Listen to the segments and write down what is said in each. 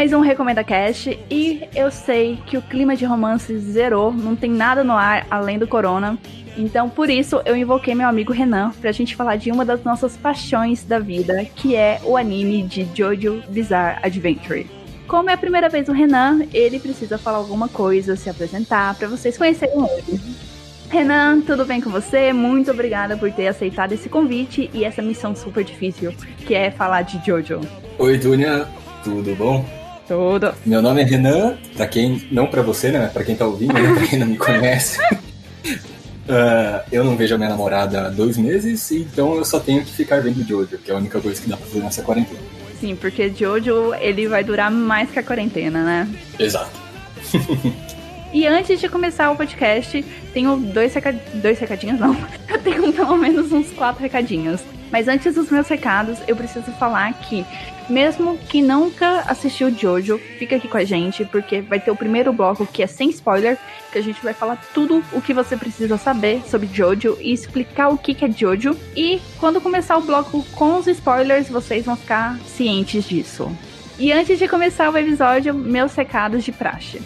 Mais um Recomenda Cast e eu sei que o clima de romance zerou, não tem nada no ar além do corona. Então, por isso, eu invoquei meu amigo Renan pra gente falar de uma das nossas paixões da vida, que é o anime de Jojo Bizarre Adventure. Como é a primeira vez o Renan, ele precisa falar alguma coisa, se apresentar, para vocês conhecerem ele. Renan, tudo bem com você? Muito obrigada por ter aceitado esse convite e essa missão super difícil, que é falar de Jojo. Oi, Dunia, tudo bom? Tudo. Meu nome é Renan, pra quem, não pra você, né, pra quem tá ouvindo, né, pra quem não me conhece. uh, eu não vejo a minha namorada há dois meses, então eu só tenho que ficar vendo Jojo, que é a única coisa que dá pra fazer nessa quarentena. Sim, porque Jojo, ele vai durar mais que a quarentena, né? Exato. E antes de começar o podcast, tenho dois, recad... dois recadinhos, não. Eu tenho pelo menos uns quatro recadinhos. Mas antes dos meus recados, eu preciso falar que, mesmo que nunca assistiu Jojo, fica aqui com a gente, porque vai ter o primeiro bloco que é sem spoiler, que a gente vai falar tudo o que você precisa saber sobre Jojo e explicar o que é Jojo. E quando começar o bloco com os spoilers, vocês vão ficar cientes disso. E antes de começar o episódio, meus recados de praxe.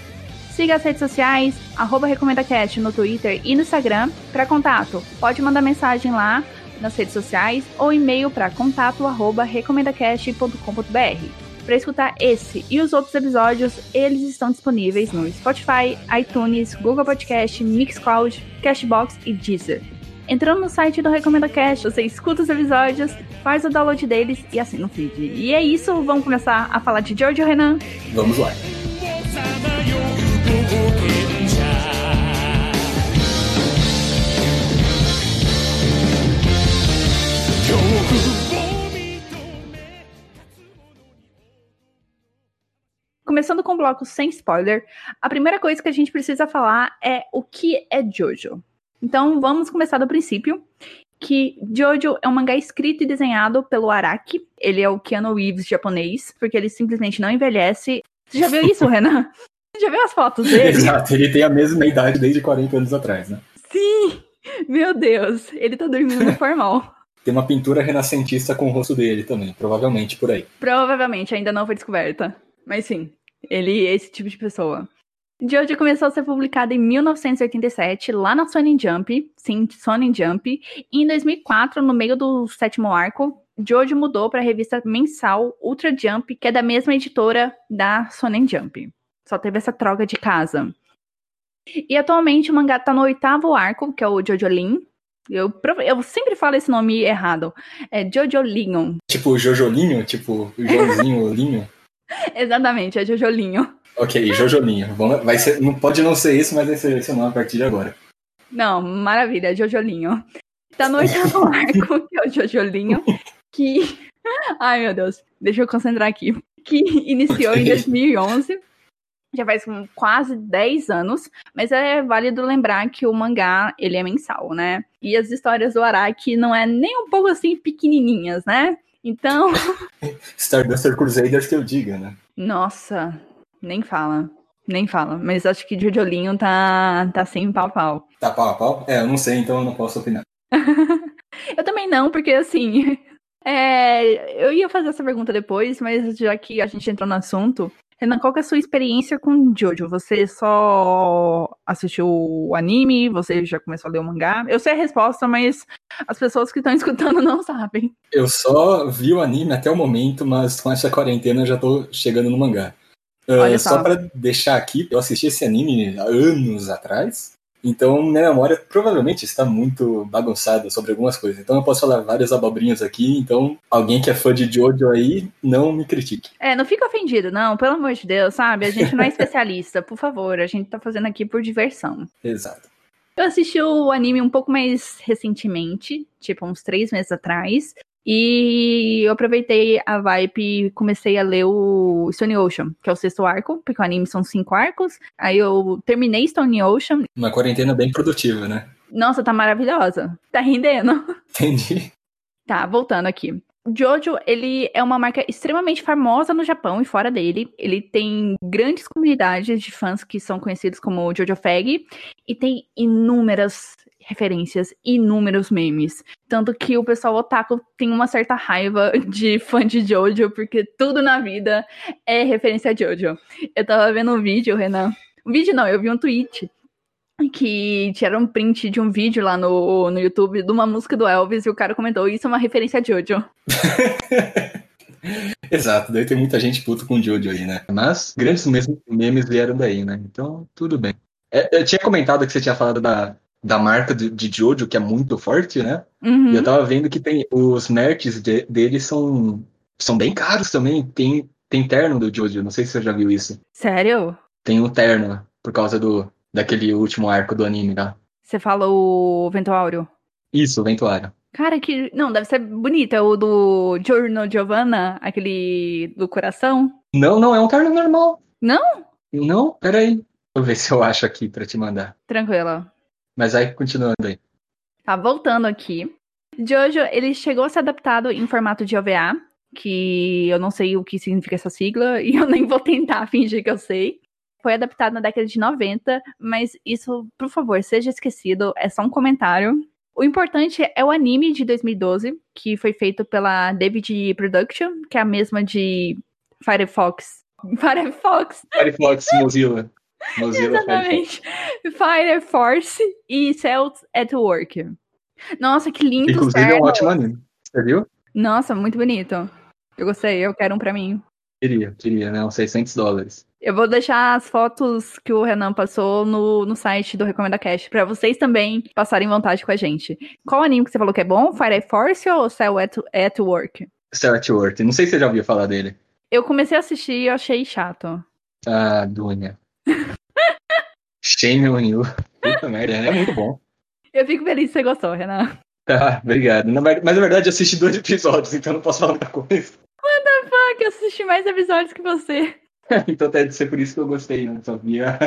Siga as redes sociais, arroba RecomendaCast no Twitter e no Instagram para contato. Pode mandar mensagem lá nas redes sociais ou e-mail para contato@recomendacast.com.br. Para escutar esse e os outros episódios, eles estão disponíveis no Spotify, iTunes, Google Podcast, Mixcloud, Cashbox e Deezer. Entrando no site do Recomenda Cast, você escuta os episódios, faz o download deles e assina o feed. E é isso, vamos começar a falar de George Renan? Vamos lá. Começando com o bloco sem spoiler, a primeira coisa que a gente precisa falar é o que é Jojo. Então vamos começar do princípio, que Jojo é um mangá escrito e desenhado pelo Araki. Ele é o Keanu Reeves japonês, porque ele simplesmente não envelhece. Você já viu isso, Renan? Você já viu as fotos dele? Exato, ele tem a mesma idade desde 40 anos atrás, né? Sim! Meu Deus, ele tá dormindo formal. Tem uma pintura renascentista com o rosto dele também, provavelmente por aí. Provavelmente, ainda não foi descoberta. Mas sim, ele é esse tipo de pessoa. Jojo começou a ser publicado em 1987, lá na Sony Jump, sim, Sony Jump, e em 2004, no meio do sétimo arco, Jojo mudou para a revista mensal Ultra Jump, que é da mesma editora da Sony Jump. Só teve essa troca de casa. E atualmente o mangá tá no oitavo arco, que é o Jojo Lin. Eu, eu sempre falo esse nome errado. É Jojo Lion. Tipo Jojolinho? Tipo Joãozinho Linho? Exatamente, é Jojolinho. Ok, Jojolinho. Vai ser, não pode não ser isso, mas vai ser esse nome a partir de agora. Não, maravilha, Jojolinho. Tá no oitavo arco, que é o Jojolinho, que... Ai, meu Deus, deixa eu concentrar aqui. Que iniciou okay. em 2011, já faz quase 10 anos, mas é válido lembrar que o mangá, ele é mensal, né? E as histórias do Araki não é nem um pouco assim pequenininhas, né? Então. Starbuster Crusaders que eu diga, né? Nossa, nem fala. Nem fala. Mas acho que Jojolinho tá, tá sem pau pau. Tá pau a pau? É, eu não sei, então eu não posso opinar. eu também não, porque assim. É, eu ia fazer essa pergunta depois, mas já que a gente entrou no assunto, Renan, qual é a sua experiência com Jojo? Você só assistiu o anime? Você já começou a ler o mangá? Eu sei a resposta, mas as pessoas que estão escutando não sabem. Eu só vi o anime até o momento, mas com essa quarentena eu já tô chegando no mangá. Uh, só, só para deixar aqui, eu assisti esse anime há anos atrás. Então, minha memória provavelmente está muito bagunçada sobre algumas coisas. Então, eu posso falar várias abobrinhas aqui. Então, alguém que é fã de Jojo aí, não me critique. É, não fica ofendido, não. Pelo amor de Deus, sabe? A gente não é especialista, por favor. A gente tá fazendo aqui por diversão. Exato. Eu assisti o anime um pouco mais recentemente, tipo uns três meses atrás. E eu aproveitei a vibe e comecei a ler o Stone Ocean, que é o sexto arco, porque o anime são cinco arcos. Aí eu terminei Stone Ocean. Uma quarentena bem produtiva, né? Nossa, tá maravilhosa. Tá rendendo. Entendi. Tá, voltando aqui. Jojo, ele é uma marca extremamente famosa no Japão e fora dele. Ele tem grandes comunidades de fãs que são conhecidos como Jojo Fag e tem inúmeras referências, inúmeros memes. Tanto que o pessoal otaku tem uma certa raiva de fã de Jojo, porque tudo na vida é referência a Jojo. Eu tava vendo um vídeo, Renan. Um vídeo não, eu vi um tweet que tiraram um print de um vídeo lá no, no YouTube de uma música do Elvis e o cara comentou: Isso é uma referência a Jojo. Exato, deve ter muita gente puta com Jojo aí, né? Mas grandes memes vieram daí, né? Então, tudo bem. É, eu tinha comentado que você tinha falado da, da marca de, de Jojo, que é muito forte, né? Uhum. E eu tava vendo que tem os merches de, deles são, são bem caros também. Tem, tem terno do Jojo, não sei se você já viu isso. Sério? Tem um terno, por causa do daquele último arco do anime lá. Você fala o Vento Áureo? Isso, o Vento Áureo. Cara, que. Não, deve ser bonito. É o do Giorno Giovanna, aquele do coração? Não, não, é um terno normal. Não? Não, peraí. Vou ver se eu acho aqui pra te mandar. Tranquila. Mas aí, continuando aí. Tá, voltando aqui. Jojo, ele chegou a ser adaptado em formato de OVA, que eu não sei o que significa essa sigla, e eu nem vou tentar fingir que eu sei. Foi adaptado na década de 90, mas isso, por favor, seja esquecido, é só um comentário. O importante é o anime de 2012, que foi feito pela David Production, que é a mesma de Firefox. Firefox. Firefox, Mozilla. Mozilla Exatamente. Fire Force e Cells at Work. Nossa, que lindo. Inclusive é um ótimo anime. Você viu? Nossa, muito bonito. Eu gostei, eu quero um pra mim. Queria, queria, né? Uns 600 dólares. Eu vou deixar as fotos que o Renan passou no, no site do Recomenda Cash para vocês também passarem vontade com a gente. Qual anime que você falou que é bom? Fire Force ou Cell at, at Work? Cell at Work. Não sei se você já ouviu falar dele. Eu comecei a assistir e achei chato. Ah, Dunia. Shame on you. Puta merda, é muito bom. Eu fico feliz que você gostou, Renan. Tá, obrigado. Mas na verdade eu assisti dois episódios, então não posso falar muita coisa. What the fuck? Eu assisti mais episódios que você. então deve ser por isso que eu gostei, não sabia.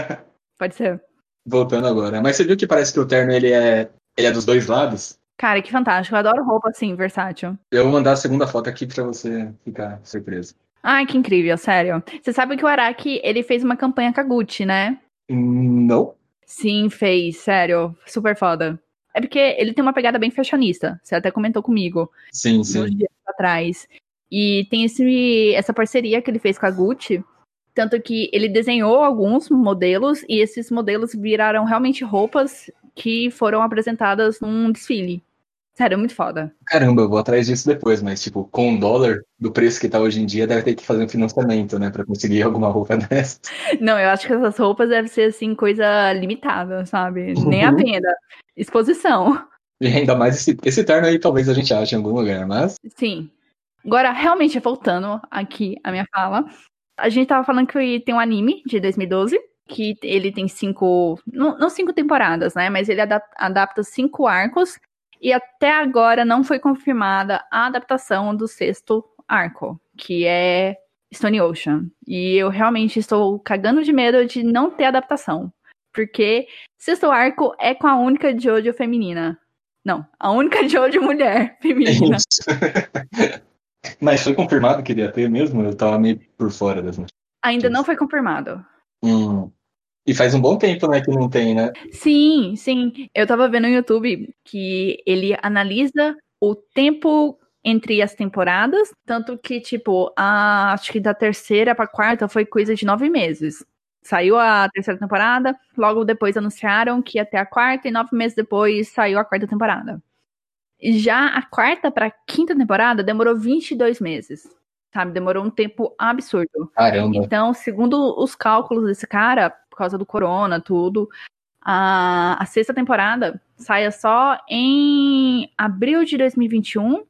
Pode ser. Voltando agora. Mas você viu que parece que o terno ele é, ele é dos dois lados? Cara, que fantástico. Eu adoro roupa assim, versátil. Eu vou mandar a segunda foto aqui pra você ficar surpreso. Ai, que incrível, sério. Você sabe que o Araki, ele fez uma campanha com a Gucci, né? Não. Sim, fez, sério. Super foda. É porque ele tem uma pegada bem fashionista. Você até comentou comigo. Sim, sim. dias atrás. E tem esse, essa parceria que ele fez com a Gucci. Tanto que ele desenhou alguns modelos e esses modelos viraram realmente roupas que foram apresentadas num desfile. Sério, muito foda. Caramba, eu vou atrás disso depois, mas, tipo, com um dólar do preço que tá hoje em dia, deve ter que fazer um financiamento, né, pra conseguir alguma roupa dessa. Não, eu acho que essas roupas devem ser, assim, coisa limitada, sabe? Nem a uhum. venda. Exposição. E ainda mais esse, esse terno aí, talvez a gente ache em algum lugar, mas. Sim. Agora, realmente, voltando aqui a minha fala, a gente tava falando que tem um anime de 2012, que ele tem cinco. Não, não cinco temporadas, né? Mas ele adapta cinco arcos. E até agora não foi confirmada a adaptação do sexto arco, que é Stone Ocean. E eu realmente estou cagando de medo de não ter adaptação. Porque sexto arco é com a única Jojo feminina. Não, a única Jojo mulher feminina. É Mas foi confirmado que iria ter mesmo? Eu tava meio por fora das notícias. Ainda não foi confirmado. Hum. E faz um bom tempo, né, que não tem, né? Sim, sim. Eu tava vendo no YouTube que ele analisa o tempo entre as temporadas, tanto que, tipo, a, acho que da terceira pra quarta foi coisa de nove meses. Saiu a terceira temporada, logo depois anunciaram que ia ter a quarta, e nove meses depois saiu a quarta temporada. Já a quarta pra quinta temporada demorou 22 meses. Sabe? Demorou um tempo absurdo. Caramba. Então, segundo os cálculos desse cara, por causa do corona, tudo, a, a sexta temporada saia só em abril de 2021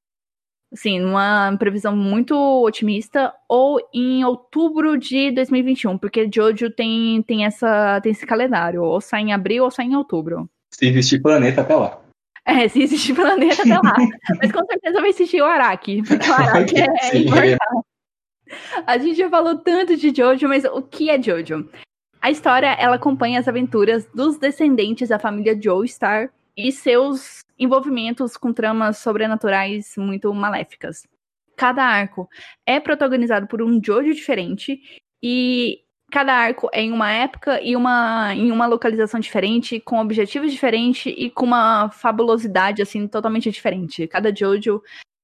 assim, numa previsão muito otimista, ou em outubro de 2021, porque Jojo tem, tem, essa, tem esse calendário, ou sai em abril ou sai em outubro. Se existir planeta até lá. É, se existir planeta até lá. Mas com certeza vai existir o Araki, porque o Araki é, é imortal. A gente já falou tanto de Jojo, mas o que é Jojo? A história, ela acompanha as aventuras dos descendentes da família Joestar e seus envolvimentos com tramas sobrenaturais muito maléficas. Cada arco é protagonizado por um Jojo diferente e cada arco é em uma época e uma em uma localização diferente, com objetivos diferentes e com uma fabulosidade assim totalmente diferente. Cada Jojo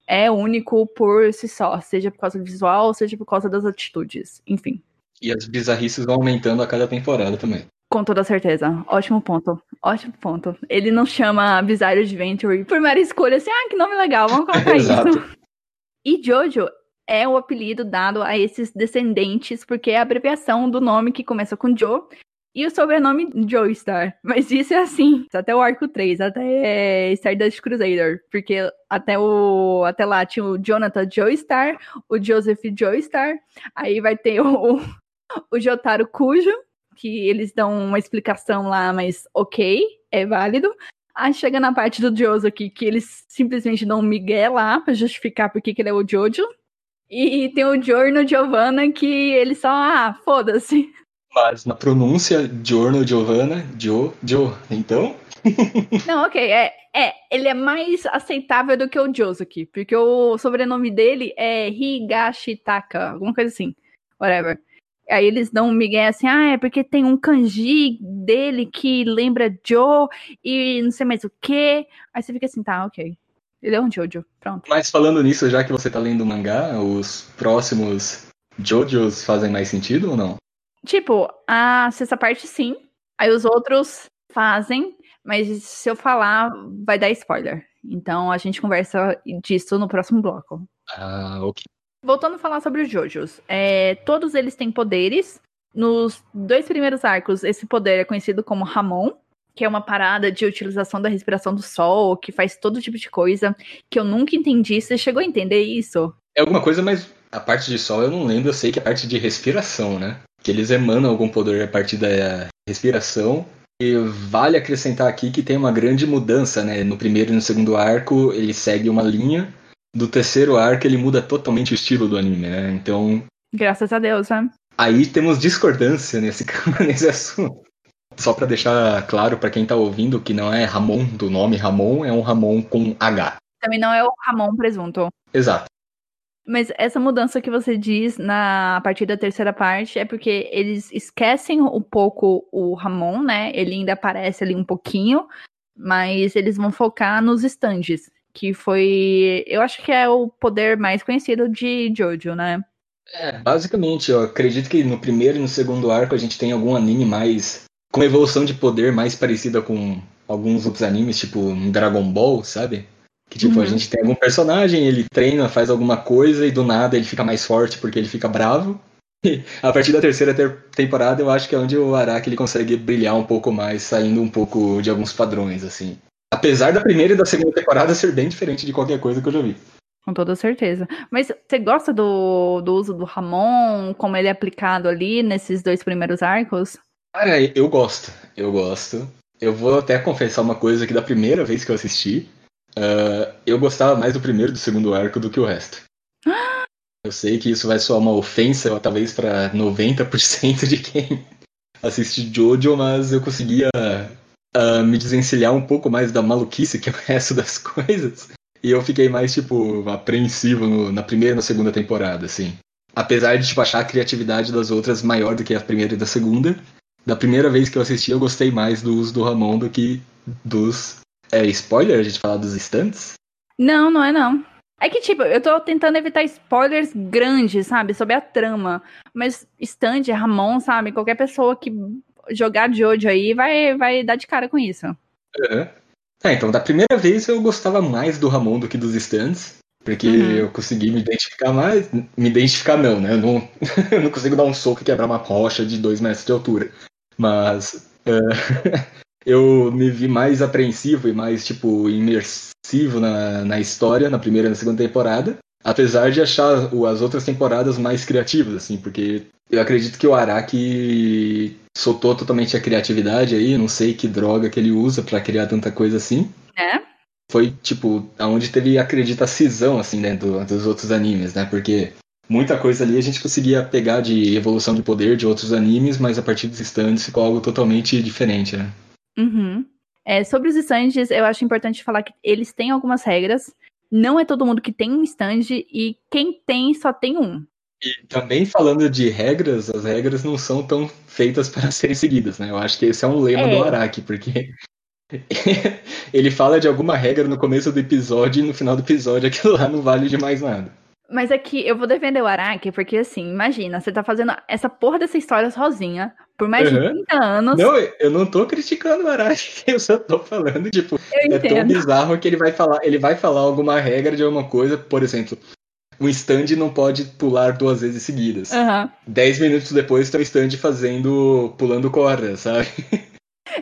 é único por si só, seja por causa do visual, seja por causa das atitudes, enfim. E as bizarrices vão aumentando a cada temporada também. Com toda certeza. Ótimo ponto. Ótimo ponto. Ele não chama Bizarre Adventure por mera escolha, assim, ah, que nome legal, vamos colocar isso. E Jojo é o apelido dado a esses descendentes, porque é a abreviação do nome que começa com Joe e o sobrenome Joestar. Mas isso é assim, até o arco 3, até Stardust Crusader, porque até o até lá tinha o Jonathan Joestar, o Joseph Joestar, aí vai ter o, o Jotaro Cujo, que eles dão uma explicação lá, mas ok, é válido. Aí chega na parte do Jojo aqui, que eles simplesmente dão um migué lá pra justificar porque que ele é o Jojo. E tem o Giorno Giovanna que ele só, ah, foda-se. Mas na pronúncia, Giorno Giovanna, Jo, Jo, então? Não, ok, é, é, ele é mais aceitável do que o Josuke, porque o sobrenome dele é Higashitaka, alguma coisa assim, whatever. Aí eles dão um migué assim, ah, é porque tem um kanji dele que lembra Joe e não sei mais o que. Aí você fica assim, tá, ok. Ele é um Jojo, pronto. Mas falando nisso, já que você tá lendo o mangá, os próximos Jojos fazem mais sentido ou não? Tipo, a sexta parte sim. Aí os outros fazem, mas se eu falar, vai dar spoiler. Então a gente conversa disso no próximo bloco. Ah, ok. Voltando a falar sobre os Jojos. É, todos eles têm poderes. Nos dois primeiros arcos, esse poder é conhecido como Ramon, que é uma parada de utilização da respiração do sol, que faz todo tipo de coisa, que eu nunca entendi. Você chegou a entender isso? É alguma coisa, mas a parte de sol eu não lembro, eu sei que é a parte de respiração, né? Que eles emanam algum poder a partir da respiração. E vale acrescentar aqui que tem uma grande mudança, né? No primeiro e no segundo arco, ele segue uma linha. Do terceiro arco, ele muda totalmente o estilo do anime, né? Então. Graças a Deus, né? Aí temos discordância nesse, nesse assunto. Só para deixar claro para quem tá ouvindo que não é Ramon do nome Ramon, é um Ramon com H. Também não é o Ramon presunto. Exato. Mas essa mudança que você diz na a partir da terceira parte é porque eles esquecem um pouco o Ramon, né? Ele ainda aparece ali um pouquinho, mas eles vão focar nos stands, que foi, eu acho que é o poder mais conhecido de Jojo, né? É, basicamente, eu acredito que no primeiro e no segundo arco a gente tem algum anime mais com uma evolução de poder mais parecida com alguns outros animes, tipo um Dragon Ball, sabe? Que tipo, uhum. a gente tem algum personagem, ele treina, faz alguma coisa e do nada ele fica mais forte porque ele fica bravo. E a partir da terceira ter temporada eu acho que é onde o Araki ele consegue brilhar um pouco mais, saindo um pouco de alguns padrões, assim. Apesar da primeira e da segunda temporada ser bem diferente de qualquer coisa que eu já vi. Com toda certeza. Mas você gosta do, do uso do Ramon, como ele é aplicado ali nesses dois primeiros arcos? Cara, eu gosto. Eu gosto. Eu vou até confessar uma coisa que da primeira vez que eu assisti, uh, eu gostava mais do primeiro e do segundo arco do que o resto. Eu sei que isso vai soar uma ofensa, talvez para 90% de quem assiste Jojo, mas eu conseguia uh, me desencilhar um pouco mais da maluquice que é o resto das coisas. E eu fiquei mais, tipo, apreensivo no, na primeira e na segunda temporada, assim. Apesar de, tipo, achar a criatividade das outras maior do que a primeira e da segunda, da primeira vez que eu assisti, eu gostei mais do uso do Ramon do que dos. É spoiler a gente falar dos stands? Não, não é não. É que, tipo, eu tô tentando evitar spoilers grandes, sabe? Sobre a trama. Mas stand, Ramon, sabe? Qualquer pessoa que jogar de hoje aí vai, vai dar de cara com isso. Uhum. É, então, da primeira vez eu gostava mais do Ramon do que dos stands. Porque uhum. eu consegui me identificar mais. Me identificar não, né? Eu não, eu não consigo dar um soco e quebrar uma rocha de dois metros de altura. Mas uh, eu me vi mais apreensivo e mais, tipo, imersivo na, na história, na primeira e na segunda temporada. Apesar de achar as outras temporadas mais criativas, assim, porque eu acredito que o Araki soltou totalmente a criatividade aí, não sei que droga que ele usa para criar tanta coisa assim. É. Foi, tipo, aonde teve, acredita, a cisão, assim, né, do, dos outros animes, né, porque muita coisa ali a gente conseguia pegar de evolução de poder de outros animes, mas a partir dos stands ficou algo totalmente diferente, né? Uhum. É, sobre os stands, eu acho importante falar que eles têm algumas regras. Não é todo mundo que tem um stand e quem tem só tem um. E também falando de regras, as regras não são tão feitas para serem seguidas, né? Eu acho que esse é um lema é. do Araki, porque ele fala de alguma regra no começo do episódio e no final do episódio aquilo lá não vale de mais nada. Mas é que eu vou defender o Araki, porque assim, imagina, você tá fazendo essa porra dessa história sozinha por mais uhum. de 30 anos. Não, eu não tô criticando o Araki, eu só tô falando, tipo, eu é entendo. tão bizarro que ele vai falar, ele vai falar alguma regra de alguma coisa, por exemplo, um stand não pode pular duas vezes seguidas. Uhum. Dez minutos depois tem um stand fazendo, pulando corda, sabe?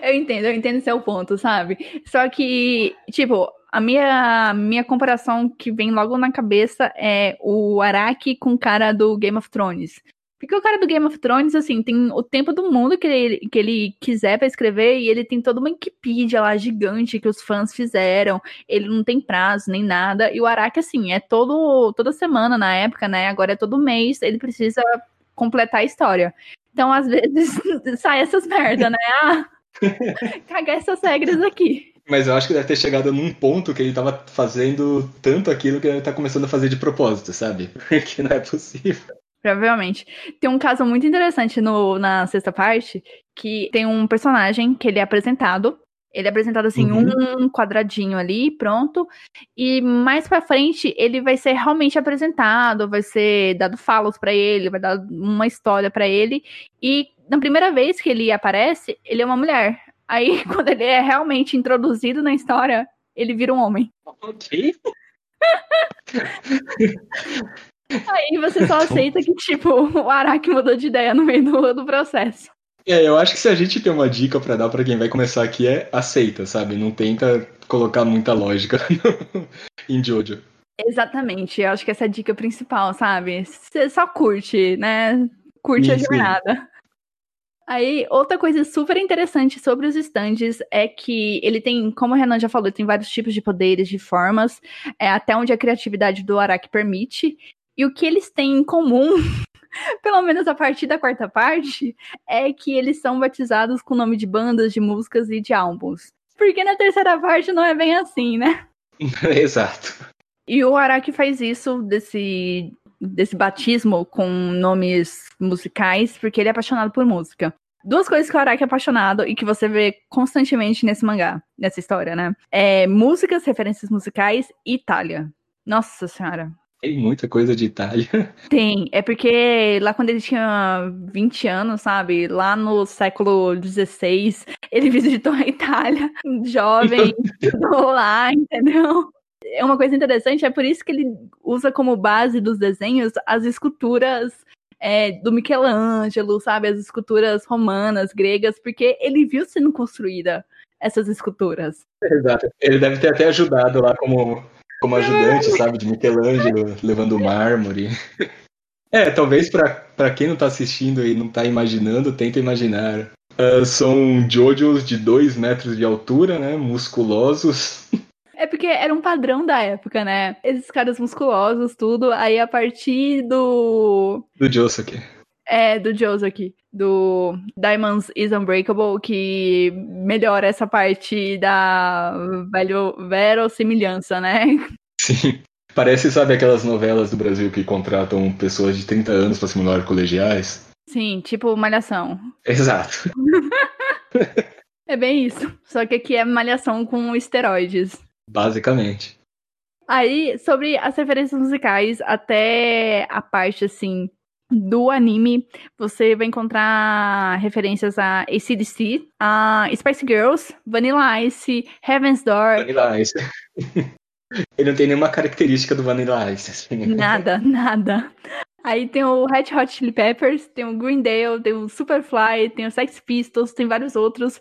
Eu entendo, eu entendo seu ponto, sabe? Só que, tipo, a minha, minha comparação que vem logo na cabeça é o Araki com o cara do Game of Thrones. Porque o cara do Game of Thrones, assim, tem o tempo do mundo que ele, que ele quiser para escrever e ele tem toda uma Wikipedia lá gigante que os fãs fizeram. Ele não tem prazo nem nada. E o Araki, assim, é todo, toda semana na época, né? Agora é todo mês. Ele precisa completar a história. Então, às vezes, sai essas merda, né? Ah, cagar essas regras aqui. Mas eu acho que deve ter chegado num ponto que ele tava fazendo tanto aquilo que ele tá começando a fazer de propósito, sabe? Porque não é possível. Provavelmente. Tem um caso muito interessante no, na sexta parte, que tem um personagem que ele é apresentado. Ele é apresentado assim, uhum. um quadradinho ali, pronto. E mais pra frente, ele vai ser realmente apresentado, vai ser dado falas para ele, vai dar uma história para ele. E na primeira vez que ele aparece, ele é uma mulher. Aí, quando ele é realmente introduzido na história, ele vira um homem. Ok. Aí você só aceita que, tipo, o Araki mudou de ideia no meio do, do processo. É, eu acho que se a gente tem uma dica para dar para quem vai começar aqui é aceita, sabe? Não tenta colocar muita lógica em Jojo. Exatamente, eu acho que essa é a dica principal, sabe? Você só curte, né? Curte sim, a jornada. Aí, outra coisa super interessante sobre os stands é que ele tem, como o Renan já falou, tem vários tipos de poderes, de formas, é, até onde a criatividade do Araki permite. E o que eles têm em comum, pelo menos a partir da quarta parte, é que eles são batizados com o nome de bandas, de músicas e de álbuns. Porque na terceira parte não é bem assim, né? Exato. E o Araki faz isso desse, desse batismo com nomes musicais, porque ele é apaixonado por música. Duas coisas que o Araki é apaixonado e que você vê constantemente nesse mangá, nessa história, né? É músicas, referências musicais e Itália. Nossa senhora. Tem muita coisa de Itália. Tem, é porque lá quando ele tinha 20 anos, sabe? Lá no século XVI, ele visitou a Itália, jovem, lá, entendeu? É uma coisa interessante, é por isso que ele usa como base dos desenhos as esculturas é, do Michelangelo, sabe? As esculturas romanas, gregas, porque ele viu sendo construída essas esculturas. Exato. Ele deve ter até ajudado lá como como ajudante, sabe, de Michelangelo, levando mármore. É, talvez para quem não tá assistindo e não tá imaginando, tenta imaginar. Uh, são Jojos de 2 metros de altura, né? Musculosos. É porque era um padrão da época, né? Esses caras musculosos, tudo. Aí a partir do. Do Josuke. É, do Josuke. Do Diamonds is Unbreakable, que melhora essa parte da velho, verossimilhança, né? Sim. Parece, sabe, aquelas novelas do Brasil que contratam pessoas de 30 anos para simular colegiais? Sim, tipo Malhação. Exato. é bem isso. Só que aqui é Malhação com esteroides. Basicamente. Aí, sobre as referências musicais, até a parte, assim, do anime, você vai encontrar referências a ACDC, a Spice Girls, Vanilla Ice, Heaven's Door. Vanilla Ice. Ele não tem nenhuma característica do Vanilla Ice. Assim. Nada, nada. Aí tem o Red Hot Chili Peppers, tem o Green Day, tem o Superfly, tem o Sex Pistols, tem vários outros.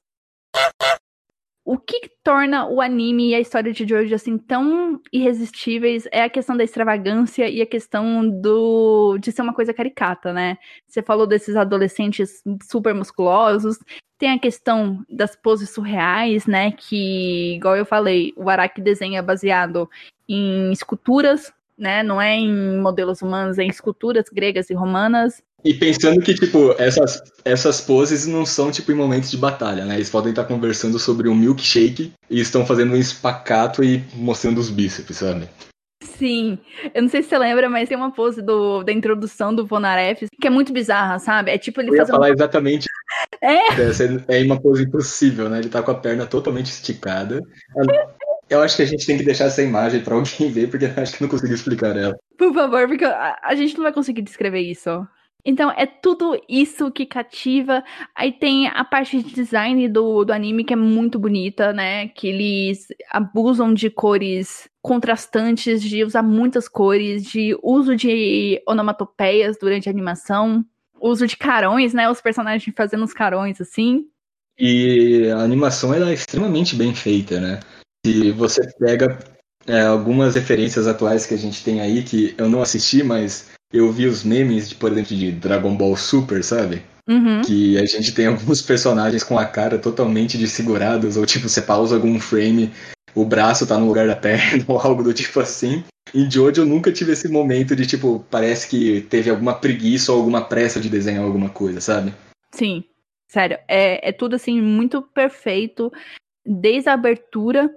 O que torna o anime e a história de Jojo assim tão irresistíveis é a questão da extravagância e a questão do de ser uma coisa caricata, né? Você falou desses adolescentes super musculosos, tem a questão das poses surreais, né? Que, igual eu falei, o Araki desenha baseado em esculturas, né? Não é em modelos humanos, é em esculturas gregas e romanas. E pensando que, tipo, essas, essas poses não são, tipo, em momentos de batalha, né? Eles podem estar conversando sobre um milkshake e estão fazendo um espacato e mostrando os bíceps, sabe? Sim, eu não sei se você lembra, mas tem uma pose do, da introdução do Vonaref que é muito bizarra, sabe? É tipo ele eu ia falar exatamente. É. é uma pose impossível, né? Ele tá com a perna totalmente esticada. Eu acho que a gente tem que deixar essa imagem para alguém ver, porque eu acho que não consigo explicar ela. Por favor, porque a, a gente não vai conseguir descrever isso. Então é tudo isso que cativa. Aí tem a parte de design do, do anime que é muito bonita, né? Que eles abusam de cores contrastantes, de usar muitas cores, de uso de onomatopeias durante a animação, uso de carões, né? Os personagens fazendo os carões assim. E a animação é extremamente bem feita, né? Se você pega é, algumas referências atuais que a gente tem aí, que eu não assisti, mas eu vi os memes, de, por exemplo, de Dragon Ball Super, sabe? Uhum. Que a gente tem alguns personagens com a cara totalmente desfigurados, ou tipo, você pausa algum frame, o braço tá no lugar da perna, ou algo do tipo assim. Em Jojo eu nunca tive esse momento de, tipo, parece que teve alguma preguiça ou alguma pressa de desenhar alguma coisa, sabe? Sim, sério. É, é tudo assim, muito perfeito. Desde a abertura,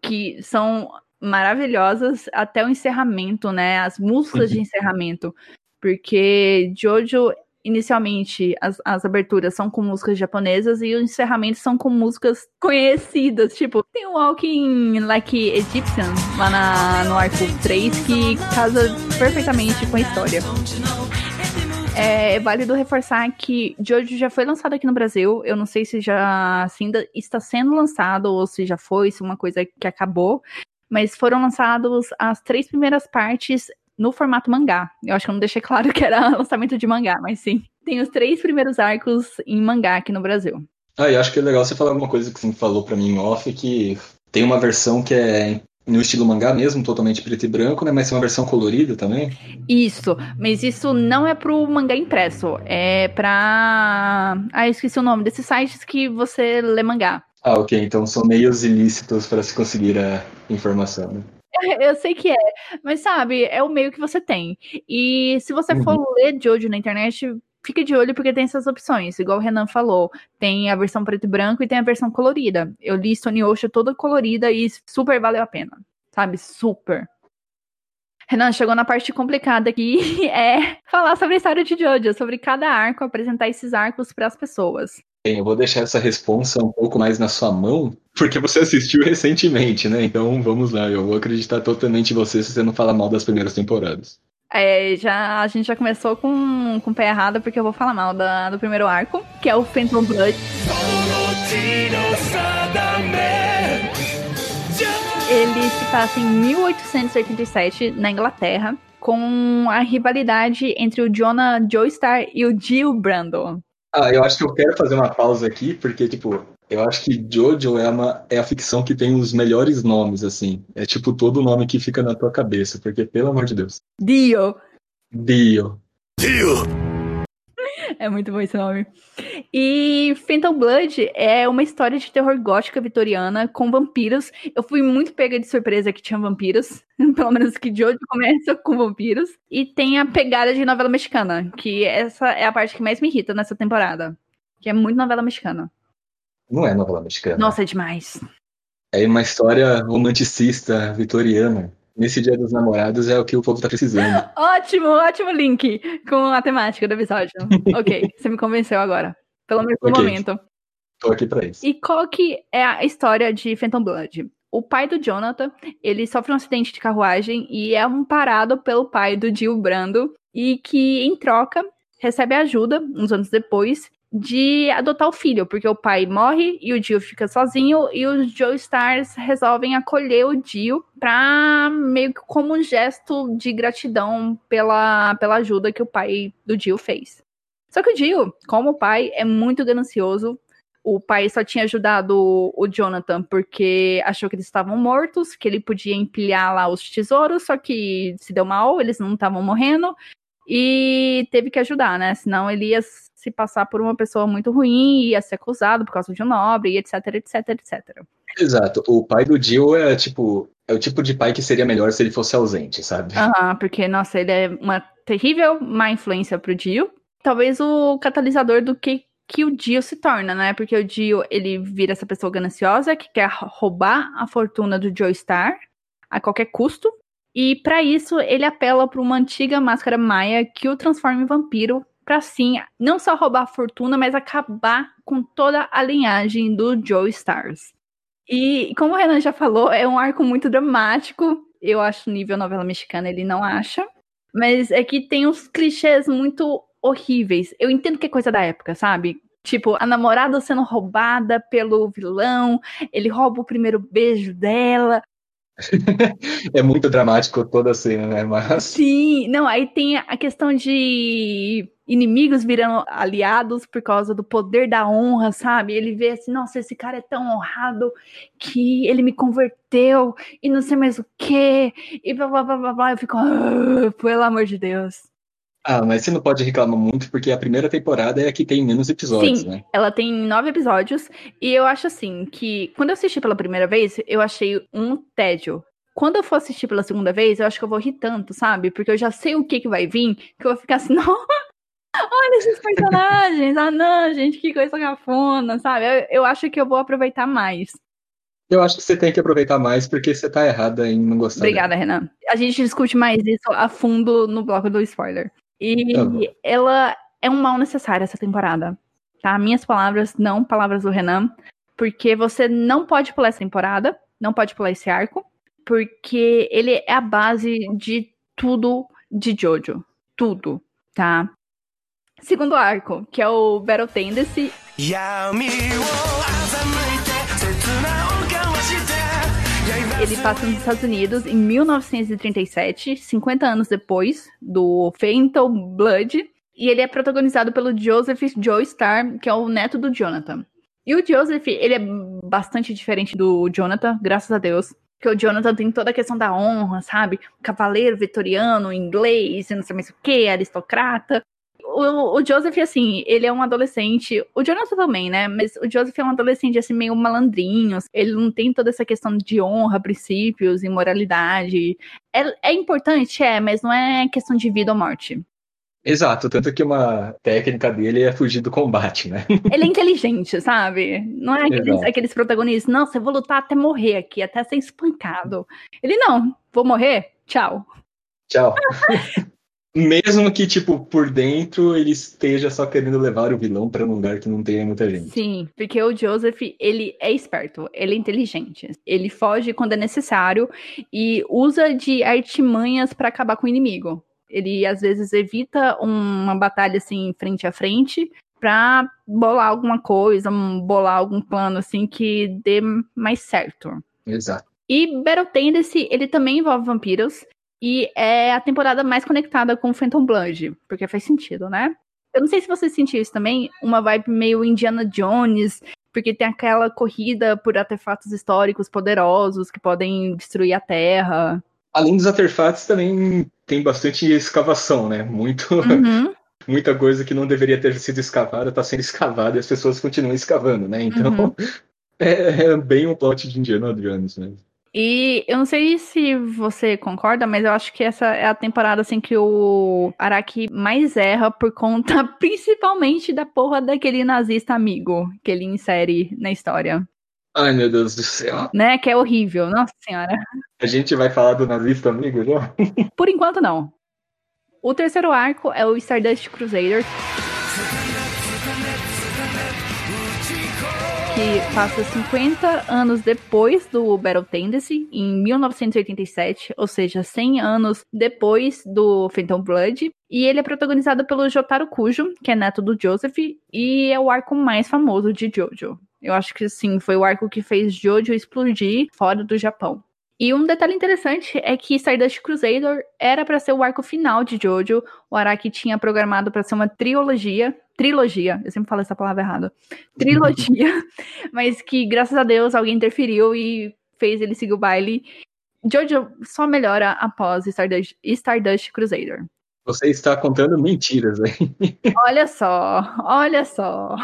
que são maravilhosas até o encerramento, né? As músicas de uhum. encerramento. Porque Jojo, inicialmente, as, as aberturas são com músicas japonesas e os encerramentos são com músicas conhecidas. Tipo, tem o Walking Like Egyptian lá na, no arco 3 que casa perfeitamente com a história. É, é válido reforçar que Jojo já foi lançado aqui no Brasil. Eu não sei se já se ainda está sendo lançado ou se já foi, se é uma coisa que acabou mas foram lançados as três primeiras partes no formato mangá. Eu acho que eu não deixei claro que era lançamento de mangá, mas sim. Tem os três primeiros arcos em mangá aqui no Brasil. Ah, e acho que é legal você falar alguma coisa que você falou para mim em off, que tem uma versão que é no estilo mangá mesmo, totalmente preto e branco, né? Mas tem uma versão colorida também. Isso, mas isso não é pro mangá impresso, é pra. Ah, eu esqueci o nome desses sites que você lê mangá. Ah, ok. Então são meios ilícitos para se conseguir a informação. Né? Eu sei que é, mas sabe, é o meio que você tem. E se você uhum. for ler Jojo na internet, fique de olho porque tem essas opções. Igual o Renan falou, tem a versão preto e branco e tem a versão colorida. Eu li Stone Ocean toda colorida e super valeu a pena. Sabe? Super. Renan, chegou na parte complicada aqui, é falar sobre a história de Jojo, sobre cada arco, apresentar esses arcos para as pessoas. Bem, eu vou deixar essa resposta um pouco mais na sua mão, porque você assistiu recentemente, né? Então vamos lá, eu vou acreditar totalmente em você se você não falar mal das primeiras temporadas. É, já, a gente já começou com, com o pé errado, porque eu vou falar mal da, do primeiro arco, que é o Phantom Blood. Ele se passa em 1887, na Inglaterra, com a rivalidade entre o Jonah Joestar e o Jill Brandon. Ah, eu acho que eu quero fazer uma pausa aqui, porque, tipo, eu acho que Jojo é, uma, é a ficção que tem os melhores nomes, assim. É tipo todo nome que fica na tua cabeça, porque, pelo amor de Deus. Dio. Dio. Dio. É muito bom esse nome. E Phantom Blood é uma história de terror gótica vitoriana com vampiros. Eu fui muito pega de surpresa que tinha vampiros. Pelo menos que de hoje começa com vampiros. E tem a pegada de novela mexicana, que essa é a parte que mais me irrita nessa temporada. Que é muito novela mexicana. Não é novela mexicana. Nossa, é demais. É uma história romanticista vitoriana nesse Dia dos Namorados é o que o povo tá precisando. ótimo, ótimo link com a temática do episódio. ok, você me convenceu agora. Pelo menos no okay. momento. Tô aqui pra isso. E qual que é a história de Phantom Blood? O pai do Jonathan, ele sofre um acidente de carruagem e é amparado pelo pai do Jill Brando e que, em troca, recebe ajuda, uns anos depois, de adotar o filho, porque o pai morre e o Jill fica sozinho e os Joe Stars resolvem acolher o Jill pra meio que como um gesto de gratidão pela, pela ajuda que o pai do Jill fez. Só que o Jill, como pai, é muito ganancioso. O pai só tinha ajudado o Jonathan porque achou que eles estavam mortos, que ele podia empilhar lá os tesouros, só que se deu mal, eles não estavam morrendo. E teve que ajudar, né? Senão ele ia se passar por uma pessoa muito ruim, ia ser acusado por causa de um nobre, etc, etc, etc. Exato. O pai do Jill é tipo. É o tipo de pai que seria melhor se ele fosse ausente, sabe? Aham, porque, nossa, ele é uma terrível má influência pro Jill. Talvez o catalisador do que, que o Dio se torna, né? Porque o Dio, ele vira essa pessoa gananciosa que quer roubar a fortuna do Joe Star a qualquer custo. E para isso, ele apela para uma antiga máscara maia que o transforma em vampiro para sim, não só roubar a fortuna, mas acabar com toda a linhagem do Joe Stars. E como o Renan já falou, é um arco muito dramático. Eu acho nível novela mexicana, ele não acha. Mas é que tem uns clichês muito horríveis. Eu entendo que é coisa da época, sabe? Tipo, a namorada sendo roubada pelo vilão, ele rouba o primeiro beijo dela. é muito dramático toda a cena, né? Mas... Sim, não, aí tem a questão de inimigos virando aliados por causa do poder da honra, sabe? Ele vê assim, nossa, esse cara é tão honrado que ele me converteu e não sei mais o que, e blá blá blá blá blá. Eu fico, ah, pelo amor de Deus. Ah, mas você não pode reclamar muito, porque a primeira temporada é a que tem menos episódios, Sim, né? Ela tem nove episódios, e eu acho assim que quando eu assisti pela primeira vez, eu achei um tédio. Quando eu for assistir pela segunda vez, eu acho que eu vou rir tanto, sabe? Porque eu já sei o que, que vai vir, que eu vou ficar assim, não, olha esses personagens, ah não, gente, que coisa cafona, sabe? Eu, eu acho que eu vou aproveitar mais. Eu acho que você tem que aproveitar mais porque você tá errada em não gostar. Obrigada, dela. Renan. A gente discute mais isso a fundo no bloco do spoiler. E tá ela é um mal necessário essa temporada. Tá? Minhas palavras, não palavras do Renan. Porque você não pode pular essa temporada, não pode pular esse arco, porque ele é a base de tudo de Jojo. Tudo, tá? Segundo arco, que é o Battle Tendency. Ele passa nos Estados Unidos em 1937, 50 anos depois do Fatal Blood, e ele é protagonizado pelo Joseph Joestar, que é o neto do Jonathan. E o Joseph, ele é bastante diferente do Jonathan, graças a Deus. Porque o Jonathan tem toda a questão da honra, sabe? Cavaleiro vitoriano, inglês, não sei mais o que, aristocrata o, o Joseph, assim, ele é um adolescente. O Jonathan também, né? Mas o Joseph é um adolescente, assim, meio malandrinho. Ele não tem toda essa questão de honra, princípios e moralidade. É, é importante, é, mas não é questão de vida ou morte. Exato, tanto que uma técnica dele é fugir do combate, né? Ele é inteligente, sabe? Não é aqueles, aqueles protagonistas, nossa, eu vou lutar até morrer aqui, até ser espancado. Ele, não, vou morrer, tchau. Tchau. Mesmo que, tipo, por dentro ele esteja só querendo levar o vilão para um lugar que não tenha muita gente. Sim, porque o Joseph, ele é esperto, ele é inteligente. Ele foge quando é necessário e usa de artimanhas para acabar com o inimigo. Ele, às vezes, evita uma batalha, assim, frente a frente pra bolar alguma coisa, bolar algum plano, assim, que dê mais certo. Exato. E Battle Tendency, ele também envolve vampiros. E é a temporada mais conectada com Phantom Blood, porque faz sentido, né? Eu não sei se você sentiu isso também, uma vibe meio Indiana Jones, porque tem aquela corrida por artefatos históricos poderosos que podem destruir a Terra. Além dos artefatos, também tem bastante escavação, né? Muito, uhum. muita coisa que não deveria ter sido escavada está sendo escavada e as pessoas continuam escavando, né? Então, uhum. é, é, bem um plot de Indiana Jones, né? E eu não sei se você concorda, mas eu acho que essa é a temporada assim que o Araki mais erra por conta principalmente da porra daquele nazista amigo que ele insere na história. Ai, meu Deus do céu. Né? Que é horrível, nossa senhora. A gente vai falar do nazista amigo já? Por enquanto, não. O terceiro arco é o Stardust Crusader. Que passa 50 anos depois do Battle Tendency, em 1987, ou seja, 100 anos depois do Phantom Blood. E ele é protagonizado pelo Jotaro Kujo, que é neto do Joseph, e é o arco mais famoso de Jojo. Eu acho que sim, foi o arco que fez Jojo explodir fora do Japão. E um detalhe interessante é que Stardust Crusader era para ser o arco final de Jojo. O Araki tinha programado para ser uma trilogia, trilogia, eu sempre falo essa palavra errada. Trilogia, mas que graças a Deus alguém interferiu e fez ele seguir o baile. Jojo só melhora após Stardust, Stardust Crusader. Você está contando mentiras, hein? olha só, olha só.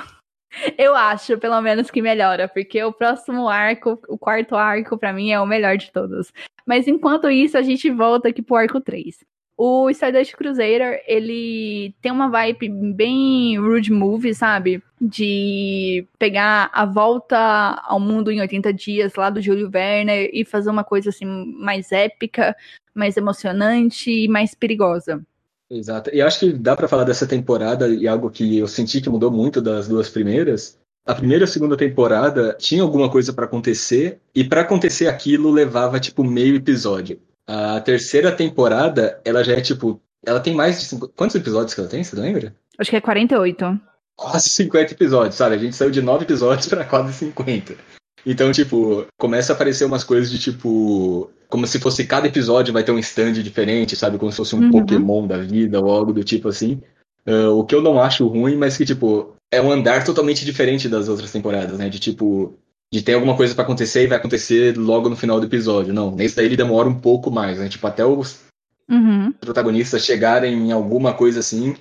Eu acho, pelo menos, que melhora, porque o próximo arco, o quarto arco, para mim, é o melhor de todos. Mas enquanto isso, a gente volta aqui pro arco 3. O Stardust Crusader, ele tem uma vibe bem rude movie, sabe? De pegar a volta ao mundo em 80 dias lá do Júlio Werner e fazer uma coisa assim mais épica, mais emocionante e mais perigosa. Exato. E acho que dá para falar dessa temporada e algo que eu senti que mudou muito das duas primeiras. A primeira e a segunda temporada tinha alguma coisa para acontecer e para acontecer aquilo levava tipo meio episódio. A terceira temporada, ela já é tipo. Ela tem mais de. Cinco... Quantos episódios que ela tem? Você lembra? Acho que é 48. Quase 50 episódios, sabe? A gente saiu de 9 episódios para quase 50. Então, tipo, começa a aparecer umas coisas de tipo. Como se fosse cada episódio vai ter um stand diferente, sabe? Como se fosse um uhum. Pokémon da vida ou algo do tipo assim. Uh, o que eu não acho ruim, mas que, tipo, é um andar totalmente diferente das outras temporadas, né? De tipo, de ter alguma coisa para acontecer e vai acontecer logo no final do episódio. Não, nesse daí ele demora um pouco mais, né? Tipo, até os uhum. protagonistas chegarem em alguma coisa assim,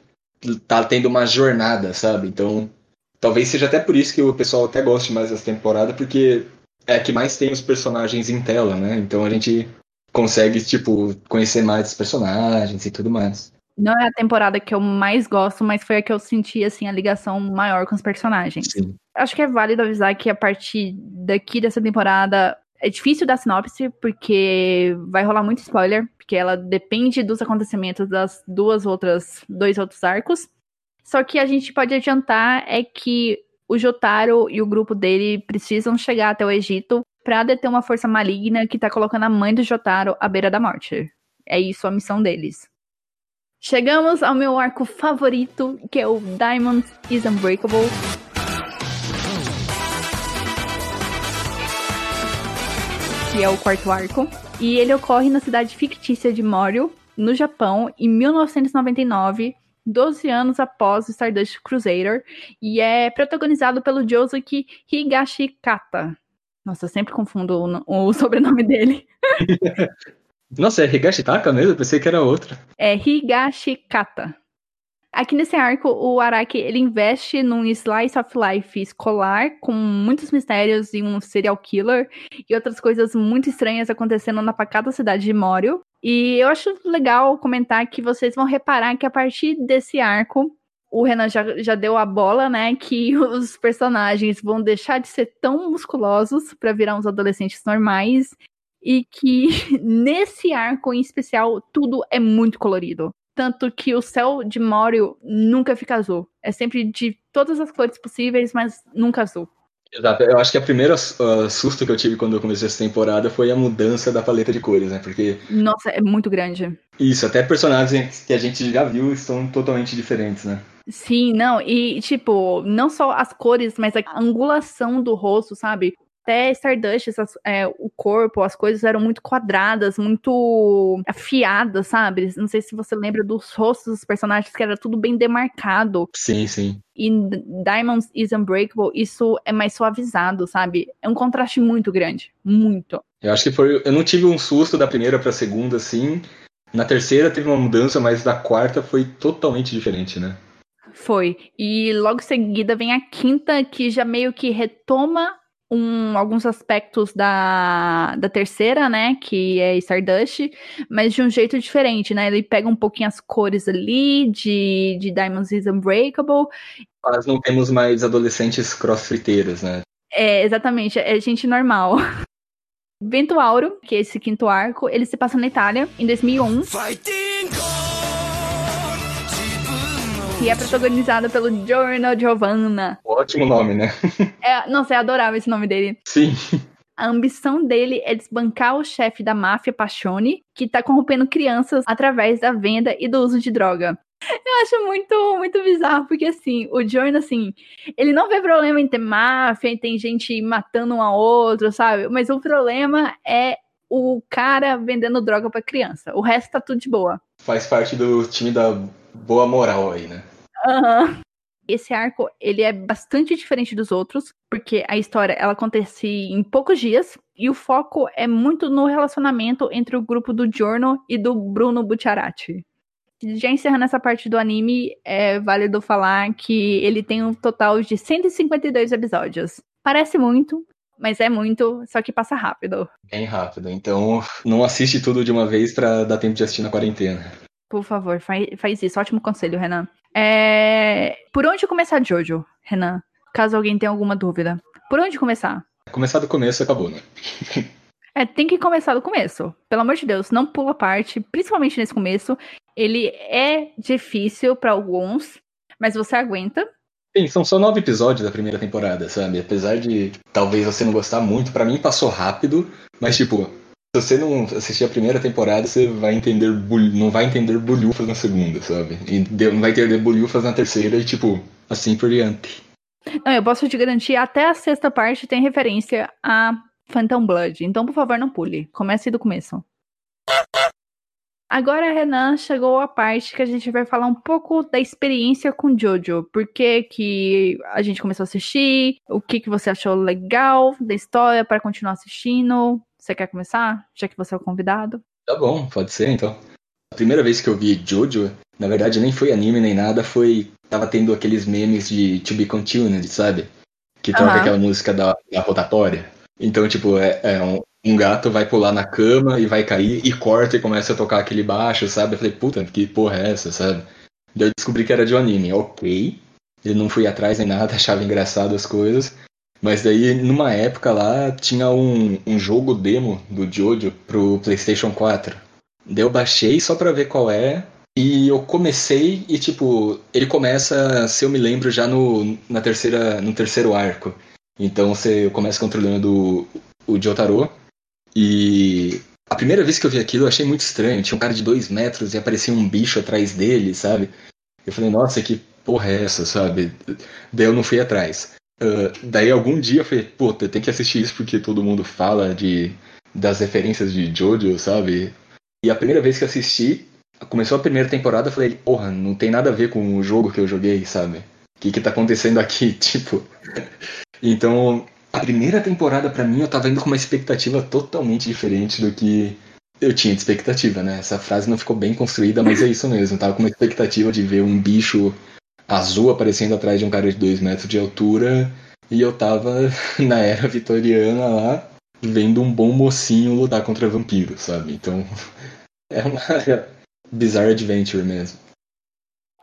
tá tendo uma jornada, sabe? Então, talvez seja até por isso que o pessoal até goste mais dessa temporada, porque é a que mais tem os personagens em tela, né? Então a gente consegue, tipo, conhecer mais os personagens e tudo mais. Não é a temporada que eu mais gosto, mas foi a que eu senti, assim, a ligação maior com os personagens. Sim. Acho que é válido avisar que a partir daqui dessa temporada é difícil dar sinopse, porque vai rolar muito spoiler, porque ela depende dos acontecimentos das duas outras, dois outros arcos. Só que a gente pode adiantar é que o Jotaro e o grupo dele precisam chegar até o Egito para deter uma força maligna que tá colocando a mãe do Jotaro à beira da morte. É isso a missão deles. Chegamos ao meu arco favorito, que é o Diamonds is Unbreakable. Que é o quarto arco. E ele ocorre na cidade fictícia de Morio, no Japão, em 1999, 12 anos após o Stardust Crusader, e é protagonizado pelo Josuke Higashikata. Nossa, eu sempre confundo o, o sobrenome dele. Nossa, é Higashitaka mesmo? Eu pensei que era outra. É Higashikata. Aqui nesse arco, o Araki ele investe num slice of life escolar com muitos mistérios e um serial killer e outras coisas muito estranhas acontecendo na pacata cidade de Morio. E eu acho legal comentar que vocês vão reparar que a partir desse arco, o Renan já, já deu a bola, né? Que os personagens vão deixar de ser tão musculosos para virar uns adolescentes normais e que nesse arco em especial tudo é muito colorido. Tanto que o céu de Morio nunca fica azul. É sempre de todas as cores possíveis, mas nunca azul. Exato. Eu acho que a primeira uh, susto que eu tive quando eu comecei essa temporada foi a mudança da paleta de cores, né? Porque. Nossa, é muito grande. Isso, até personagens que a gente já viu estão totalmente diferentes, né? Sim, não, e tipo, não só as cores, mas a angulação do rosto, sabe? Até Stardust, essas, é, o corpo, as coisas eram muito quadradas, muito afiadas, sabe? Não sei se você lembra dos rostos dos personagens, que era tudo bem demarcado. Sim, sim. E Diamonds is Unbreakable, isso é mais suavizado, sabe? É um contraste muito grande. Muito. Eu acho que foi. Eu não tive um susto da primeira pra segunda, assim. Na terceira teve uma mudança, mas da quarta foi totalmente diferente, né? Foi. E logo em seguida vem a quinta, que já meio que retoma um, alguns aspectos da, da terceira, né, que é Stardust, mas de um jeito diferente, né, ele pega um pouquinho as cores ali de, de Diamonds is Unbreakable. Nós não temos mais adolescentes crossfiteiros, né? É, exatamente, é gente normal. Vento Auro, que é esse quinto arco, ele se passa na Itália em 2001. Fighting! Que é protagonizada pelo Giorno Giovanna. Ótimo nome, né? é, nossa, eu adorava esse nome dele. Sim. A ambição dele é desbancar o chefe da máfia Pacione, que tá corrompendo crianças através da venda e do uso de droga. Eu acho muito, muito bizarro, porque assim, o Jordan, assim, ele não vê problema em ter máfia, em ter gente matando um ao outro, sabe? Mas o problema é o cara vendendo droga pra criança. O resto tá tudo de boa. Faz parte do time da boa moral aí, né? Uhum. Esse arco, ele é bastante diferente dos outros, porque a história, ela acontece em poucos dias, e o foco é muito no relacionamento entre o grupo do Giorno e do Bruno Bucciarati. Já encerrando essa parte do anime, é válido falar que ele tem um total de 152 episódios. Parece muito, mas é muito, só que passa rápido. Bem rápido, então não assiste tudo de uma vez para dar tempo de assistir na quarentena. Por favor, faz, faz isso. Ótimo conselho, Renan. É... Por onde começar Jojo, Renan? Caso alguém tenha alguma dúvida. Por onde começar? Começar do começo acabou, né? é, tem que começar do começo. Pelo amor de Deus, não pula parte, principalmente nesse começo. Ele é difícil para alguns, mas você aguenta. Sim, são só nove episódios da primeira temporada, sabe? Apesar de talvez você não gostar muito, para mim passou rápido, mas tipo, se você não assistir a primeira temporada, você vai entender não vai entender bolhufas na segunda, sabe? E não vai entender bolhufas na terceira e tipo, assim por diante. Não, eu posso te garantir, até a sexta parte tem referência a Phantom Blood. Então, por favor, não pule. Comece do começo. Agora, Renan, chegou a parte que a gente vai falar um pouco da experiência com Jojo. Por que, que a gente começou a assistir? O que, que você achou legal da história para continuar assistindo? Você quer começar? Já que você é o convidado. Tá bom, pode ser então. A primeira vez que eu vi Jojo, na verdade nem foi anime nem nada, foi. Tava tendo aqueles memes de To Be Continued, sabe? Que toca uhum. aquela música da, da rotatória. Então, tipo, é, é um, um, gato vai pular na cama e vai cair e corta e começa a tocar aquele baixo, sabe? Eu falei, puta, que porra é essa, sabe? Daí eu descobri que era de um anime. Ok. Eu não fui atrás nem nada, achava engraçado as coisas. Mas daí, numa época lá, tinha um, um jogo demo do Jojo pro PlayStation 4. Daí eu baixei só pra ver qual é. E eu comecei e, tipo, ele começa, se eu me lembro, já no, na terceira, no terceiro arco. Então você começa controlando o, Jotaro. E a primeira vez que eu vi aquilo eu achei muito estranho. Tinha um cara de dois metros e aparecia um bicho atrás dele, sabe? Eu falei, nossa, que porra é essa, sabe? Daí eu não fui atrás. Uh, daí algum dia eu falei, puta, tem que assistir isso porque todo mundo fala de das referências de Jojo, sabe? E a primeira vez que assisti, começou a primeira temporada, eu falei, porra, não tem nada a ver com o jogo que eu joguei, sabe? O que que tá acontecendo aqui, tipo? então, a primeira temporada para mim eu tava indo com uma expectativa totalmente diferente do que eu tinha de expectativa, né? Essa frase não ficou bem construída, mas é isso mesmo. Eu tava com uma expectativa de ver um bicho azul aparecendo atrás de um cara de 2 metros de altura. E eu tava na era vitoriana lá, vendo um bom mocinho lutar contra vampiros, sabe? Então é uma bizarre adventure mesmo.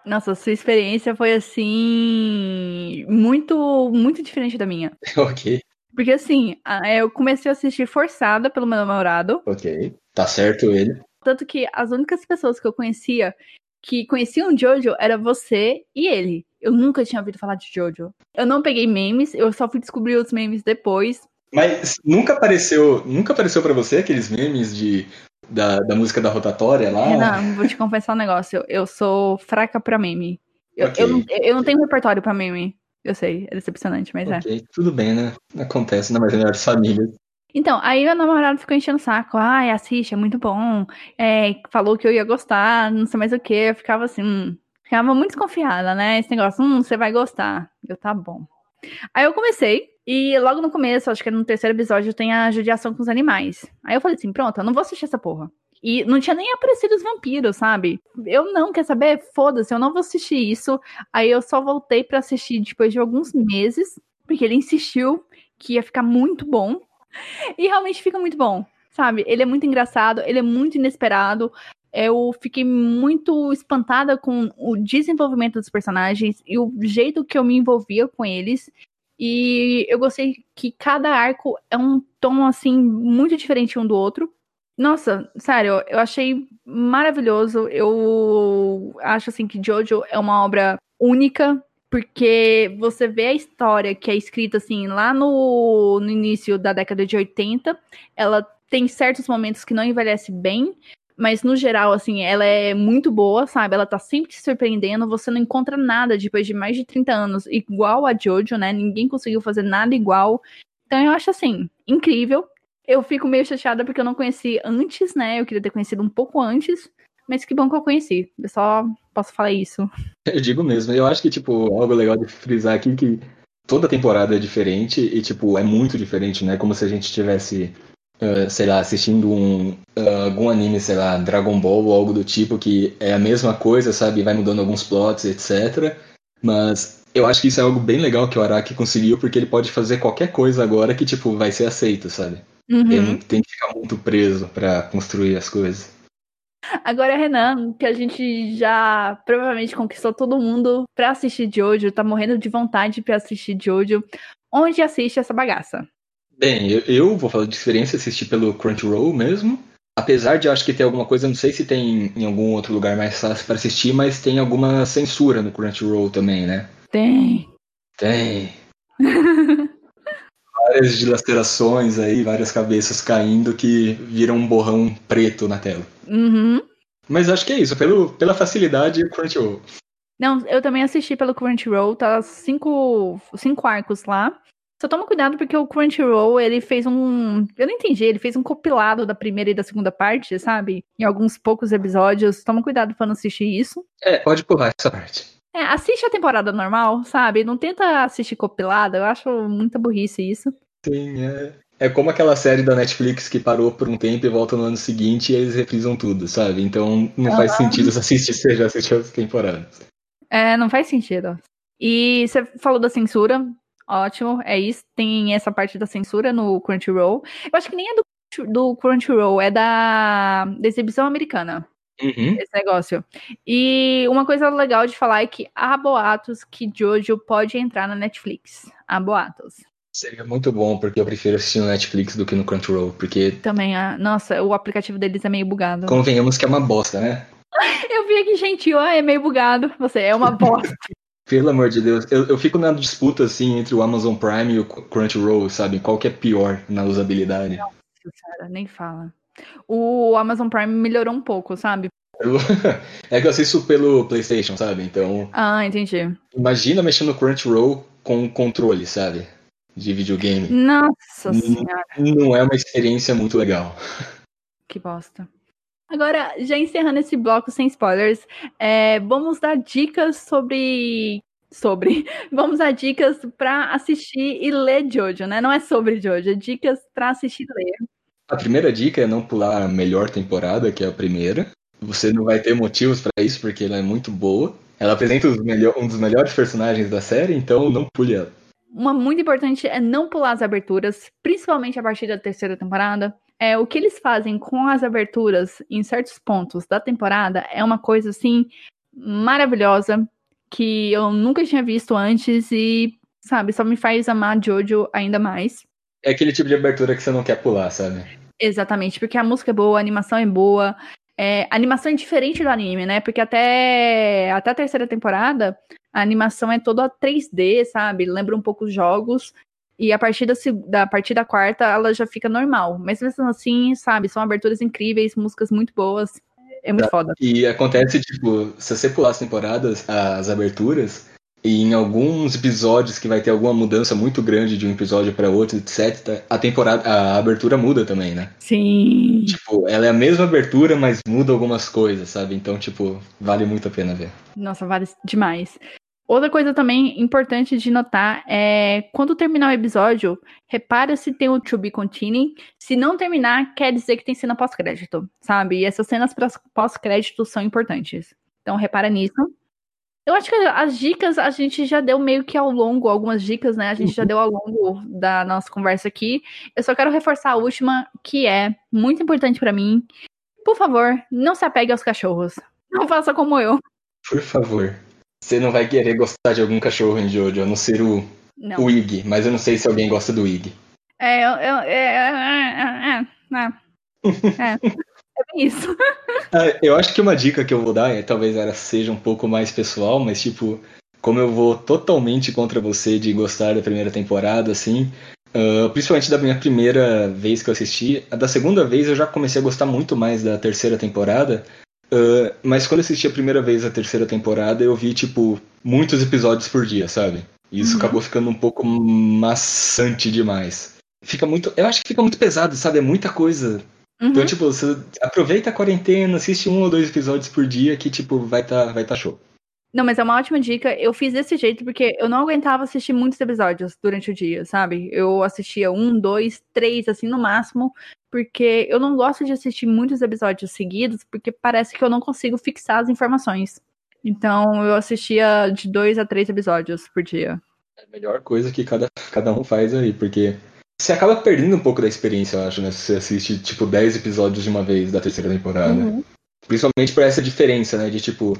Nossa, sua experiência foi assim. Muito, muito diferente da minha. ok. Porque assim, eu comecei a assistir forçada pelo meu namorado. Ok. Tá certo ele. Tanto que as únicas pessoas que eu conhecia que conheciam Jojo era você e ele. Eu nunca tinha ouvido falar de Jojo. Eu não peguei memes, eu só fui descobrir os memes depois. Mas nunca apareceu, nunca apareceu para você aqueles memes de da, da música da rotatória lá? Não, vou te confessar um negócio. Eu sou fraca pra meme. Eu, okay. eu, não, eu não tenho repertório pra meme. Eu sei, é decepcionante, mas okay. é. Tudo bem, né? Acontece na mais melhores famílias. Então, aí meu namorado ficou enchendo o saco. Ai, assiste, é muito bom. É, falou que eu ia gostar, não sei mais o que. Eu ficava assim, hum, ficava muito desconfiada, né? Esse negócio, hum, você vai gostar. Eu, tá bom. Aí eu comecei, e logo no começo, acho que no terceiro episódio, tem a judiação com os animais. Aí eu falei assim, pronto, eu não vou assistir essa porra. E não tinha nem aparecido os vampiros, sabe? Eu não, quer saber? Foda-se, eu não vou assistir isso. Aí eu só voltei para assistir depois de alguns meses, porque ele insistiu que ia ficar muito bom. E realmente fica muito bom, sabe? Ele é muito engraçado, ele é muito inesperado. Eu fiquei muito espantada com o desenvolvimento dos personagens e o jeito que eu me envolvia com eles. E eu gostei que cada arco é um tom, assim, muito diferente um do outro. Nossa, sério, eu achei maravilhoso. Eu acho, assim, que Jojo é uma obra única porque você vê a história que é escrita assim lá no, no início da década de 80, ela tem certos momentos que não envelhece bem, mas no geral, assim, ela é muito boa, sabe? Ela tá sempre te surpreendendo, você não encontra nada depois de mais de 30 anos igual a Jojo, né? Ninguém conseguiu fazer nada igual. Então eu acho assim, incrível. Eu fico meio chateada porque eu não conheci antes, né? Eu queria ter conhecido um pouco antes. Mas que bom que eu conheci. Eu só posso falar isso. Eu digo mesmo. Eu acho que, tipo, algo legal de frisar aqui que toda temporada é diferente e, tipo, é muito diferente, né? Como se a gente tivesse, uh, sei lá, assistindo um, uh, algum anime, sei lá, Dragon Ball ou algo do tipo, que é a mesma coisa, sabe? Vai mudando alguns plots, etc. Mas eu acho que isso é algo bem legal que o Araki conseguiu, porque ele pode fazer qualquer coisa agora que, tipo, vai ser aceito, sabe? Uhum. Ele não tem que ficar muito preso para construir as coisas. Agora, Renan, que a gente já provavelmente conquistou todo mundo pra assistir Jojo, tá morrendo de vontade pra assistir Jojo. Onde assiste essa bagaça? Bem, eu, eu vou falar de experiência, assistir pelo Crunchyroll mesmo. Apesar de acho que tem alguma coisa, não sei se tem em algum outro lugar mais fácil para assistir, mas tem alguma censura no Crunchyroll também, né? Tem. Tem. várias dilacerações aí, várias cabeças caindo que viram um borrão preto na tela. Uhum. Mas acho que é isso, pelo, pela facilidade, Crunchyroll. Não, eu também assisti pelo Crunchyroll, tá cinco, cinco arcos lá. Só toma cuidado porque o Crunchyroll, ele fez um. Eu não entendi, ele fez um compilado da primeira e da segunda parte, sabe? Em alguns poucos episódios. Toma cuidado pra não assistir isso. É, pode pular essa parte. É, assiste a temporada normal, sabe? Não tenta assistir compilada, eu acho muita burrice isso. Sim, é. É como aquela série da Netflix que parou por um tempo e volta no ano seguinte e eles reprisam tudo, sabe? Então não faz sentido assistir se já assistiu as temporadas. É, não faz sentido. E você falou da censura, Ótimo, é isso. Tem essa parte da censura no Crunchyroll. Eu acho que nem é do, do Crunchyroll, é da, da exibição americana. Uhum. Esse negócio. E uma coisa legal de falar é que há boatos que Jojo pode entrar na Netflix. Há boatos. Seria muito bom, porque eu prefiro assistir no Netflix do que no Crunchyroll, porque. Também, ah, nossa, o aplicativo deles é meio bugado. Convenhamos que é uma bosta, né? eu vi aqui gentil, ah, é meio bugado. Você é uma bosta. Pelo amor de Deus, eu, eu fico na disputa assim entre o Amazon Prime e o Crunchyroll, sabe? Qual que é pior na usabilidade? Nossa, cara, nem fala. O Amazon Prime melhorou um pouco, sabe? é que eu assisto pelo PlayStation, sabe? Então. Ah, entendi. Imagina mexendo no Crunchyroll com controle, sabe? De videogame. Nossa senhora. Não é uma experiência muito legal. Que bosta. Agora, já encerrando esse bloco sem spoilers, é, vamos dar dicas sobre. Sobre. Vamos dar dicas para assistir e ler Jojo, né? Não é sobre Jojo, é dicas para assistir e ler. A primeira dica é não pular a melhor temporada, que é a primeira. Você não vai ter motivos para isso, porque ela é muito boa. Ela apresenta um dos melhores personagens da série, então não pule ela. Uma muito importante é não pular as aberturas, principalmente a partir da terceira temporada. É, o que eles fazem com as aberturas em certos pontos da temporada é uma coisa assim maravilhosa que eu nunca tinha visto antes e, sabe, só me faz amar Jojo ainda mais. É aquele tipo de abertura que você não quer pular, sabe? Exatamente, porque a música é boa, a animação é boa. É, a animação é diferente do anime, né? Porque até, até a terceira temporada, a animação é toda 3D, sabe? Lembra um pouco os jogos. E a partir da, da, a partir da quarta, ela já fica normal. Mas mesmo assim, sabe, são aberturas incríveis, músicas muito boas. É muito foda. E acontece, tipo, se você pular as temporadas, as aberturas, e em alguns episódios que vai ter alguma mudança muito grande de um episódio para outro, etc., a temporada, a abertura muda também, né? Sim. Tipo, ela é a mesma abertura, mas muda algumas coisas, sabe? Então, tipo, vale muito a pena ver. Nossa, vale demais. Outra coisa também importante de notar é quando terminar o episódio, repara se tem o To Be Continuing. Se não terminar, quer dizer que tem cena pós-crédito, sabe? E essas cenas pós-crédito são importantes. Então repara nisso. Eu acho que as dicas a gente já deu meio que ao longo, algumas dicas, né? A gente já deu ao longo da nossa conversa aqui. Eu só quero reforçar a última, que é muito importante para mim. Por favor, não se apegue aos cachorros. Não faça como eu. Por favor. Você não vai querer gostar de algum cachorro em Jojo, a não ser o, não. o Ig, mas eu não sei se alguém gosta do Ig. É, eu. eu é, é, é, é, é isso. eu acho que uma dica que eu vou dar, é, talvez ela seja um pouco mais pessoal, mas tipo, como eu vou totalmente contra você de gostar da primeira temporada, assim, uh, principalmente da minha primeira vez que eu assisti, a da segunda vez eu já comecei a gostar muito mais da terceira temporada, Uh, mas quando eu assisti a primeira vez a terceira temporada, eu vi, tipo, muitos episódios por dia, sabe? E isso uhum. acabou ficando um pouco maçante demais. Fica muito. Eu acho que fica muito pesado, sabe? É muita coisa. Então, uhum. Então, tipo, você aproveita a quarentena, assiste um ou dois episódios por dia que, tipo, vai tá, vai tá show. Não, mas é uma ótima dica. Eu fiz desse jeito porque eu não aguentava assistir muitos episódios durante o dia, sabe? Eu assistia um, dois, três, assim, no máximo porque eu não gosto de assistir muitos episódios seguidos, porque parece que eu não consigo fixar as informações. Então eu assistia de dois a três episódios por dia. É a melhor coisa que cada, cada um faz aí, porque você acaba perdendo um pouco da experiência, eu acho, né? Se você assiste, tipo, 10 episódios de uma vez da terceira temporada. Uhum. Principalmente por essa diferença, né? De tipo,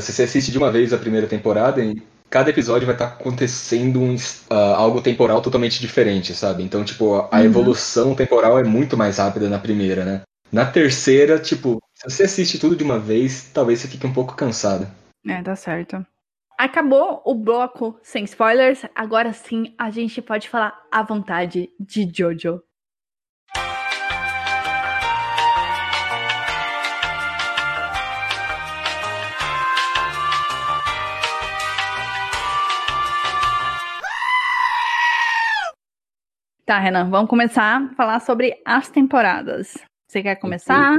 se você assiste de uma vez a primeira temporada, em cada episódio vai estar tá acontecendo um, uh, algo temporal totalmente diferente, sabe? Então, tipo, a uhum. evolução temporal é muito mais rápida na primeira, né? Na terceira, tipo, se você assiste tudo de uma vez, talvez você fique um pouco cansado. É, tá certo. Acabou o bloco sem spoilers. Agora sim a gente pode falar à vontade de Jojo. Tá, Renan, vamos começar a falar sobre as temporadas. Você quer começar?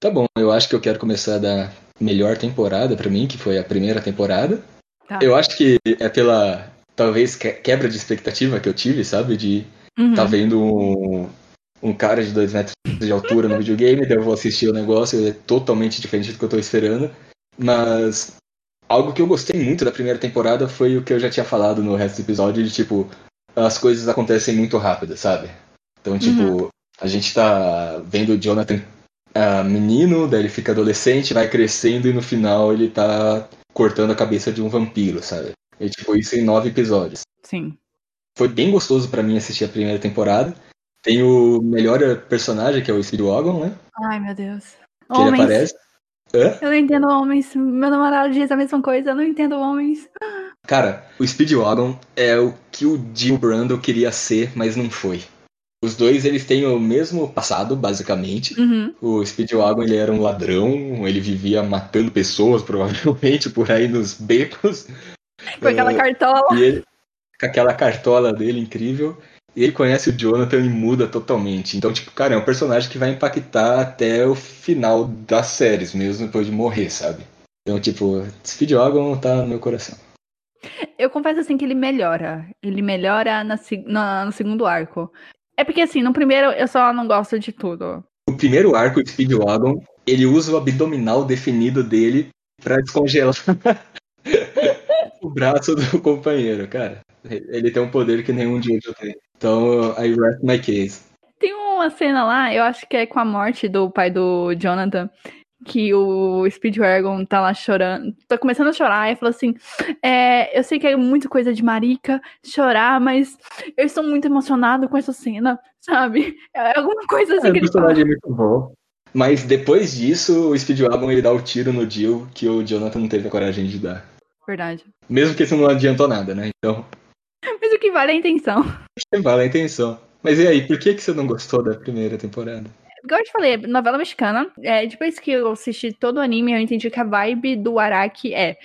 Tá bom, eu acho que eu quero começar da melhor temporada para mim, que foi a primeira temporada. Tá. Eu acho que é pela, talvez, quebra de expectativa que eu tive, sabe? De uhum. tá vendo um, um cara de dois metros de altura no videogame, daí eu vou assistir o negócio, é totalmente diferente do que eu tô esperando. Mas algo que eu gostei muito da primeira temporada foi o que eu já tinha falado no resto do episódio, de tipo, as coisas acontecem muito rápido, sabe? Então, tipo, uhum. a gente tá vendo o Jonathan uh, menino, daí ele fica adolescente, vai crescendo e no final ele tá cortando a cabeça de um vampiro, sabe? E tipo, isso em nove episódios. Sim. Foi bem gostoso para mim assistir a primeira temporada. Tem o melhor personagem, que é o Speedwagon, né? Ai, meu Deus. Que homens. ele aparece. Hã? Eu não entendo homens. Meu namorado diz a mesma coisa, eu não entendo homens. Cara, o Speedwagon é o que o Jill Brando queria ser, mas não foi. Os dois, eles têm o mesmo passado, basicamente. Uhum. O Speedwagon, ele era um ladrão, ele vivia matando pessoas, provavelmente, por aí nos becos. Com aquela uh, cartola. Ele, com aquela cartola dele incrível. E ele conhece o Jonathan e muda totalmente. Então, tipo, cara, é um personagem que vai impactar até o final das séries, mesmo depois de morrer, sabe? Então, tipo, Speedwagon tá no meu coração. Eu confesso assim que ele melhora. Ele melhora na, na, no segundo arco. É porque assim, no primeiro eu só não gosto de tudo. O primeiro arco de Speedwagon, ele usa o abdominal definido dele para descongelar o braço do companheiro, cara. Ele tem um poder que nenhum de outro tem. Então, I rest my case. Tem uma cena lá, eu acho que é com a morte do pai do Jonathan, que o Speedwagon tá lá chorando, tá começando a chorar, e falou assim: é, Eu sei que é muito coisa de marica chorar, mas eu estou muito emocionado com essa cena, sabe? É alguma coisa assim é, que ele personagem é muito bom. Mas depois disso, o Speedwagon ele dá o tiro no Jill que o Jonathan não teve a coragem de dar. Verdade. Mesmo que isso não adiantou nada, né? Então. Mas o que vale é a intenção. O que vale é a intenção. Mas e aí, por que, que você não gostou da primeira temporada? Igual eu te falei, novela mexicana. É, depois que eu assisti todo o anime, eu entendi que a vibe do Araki é.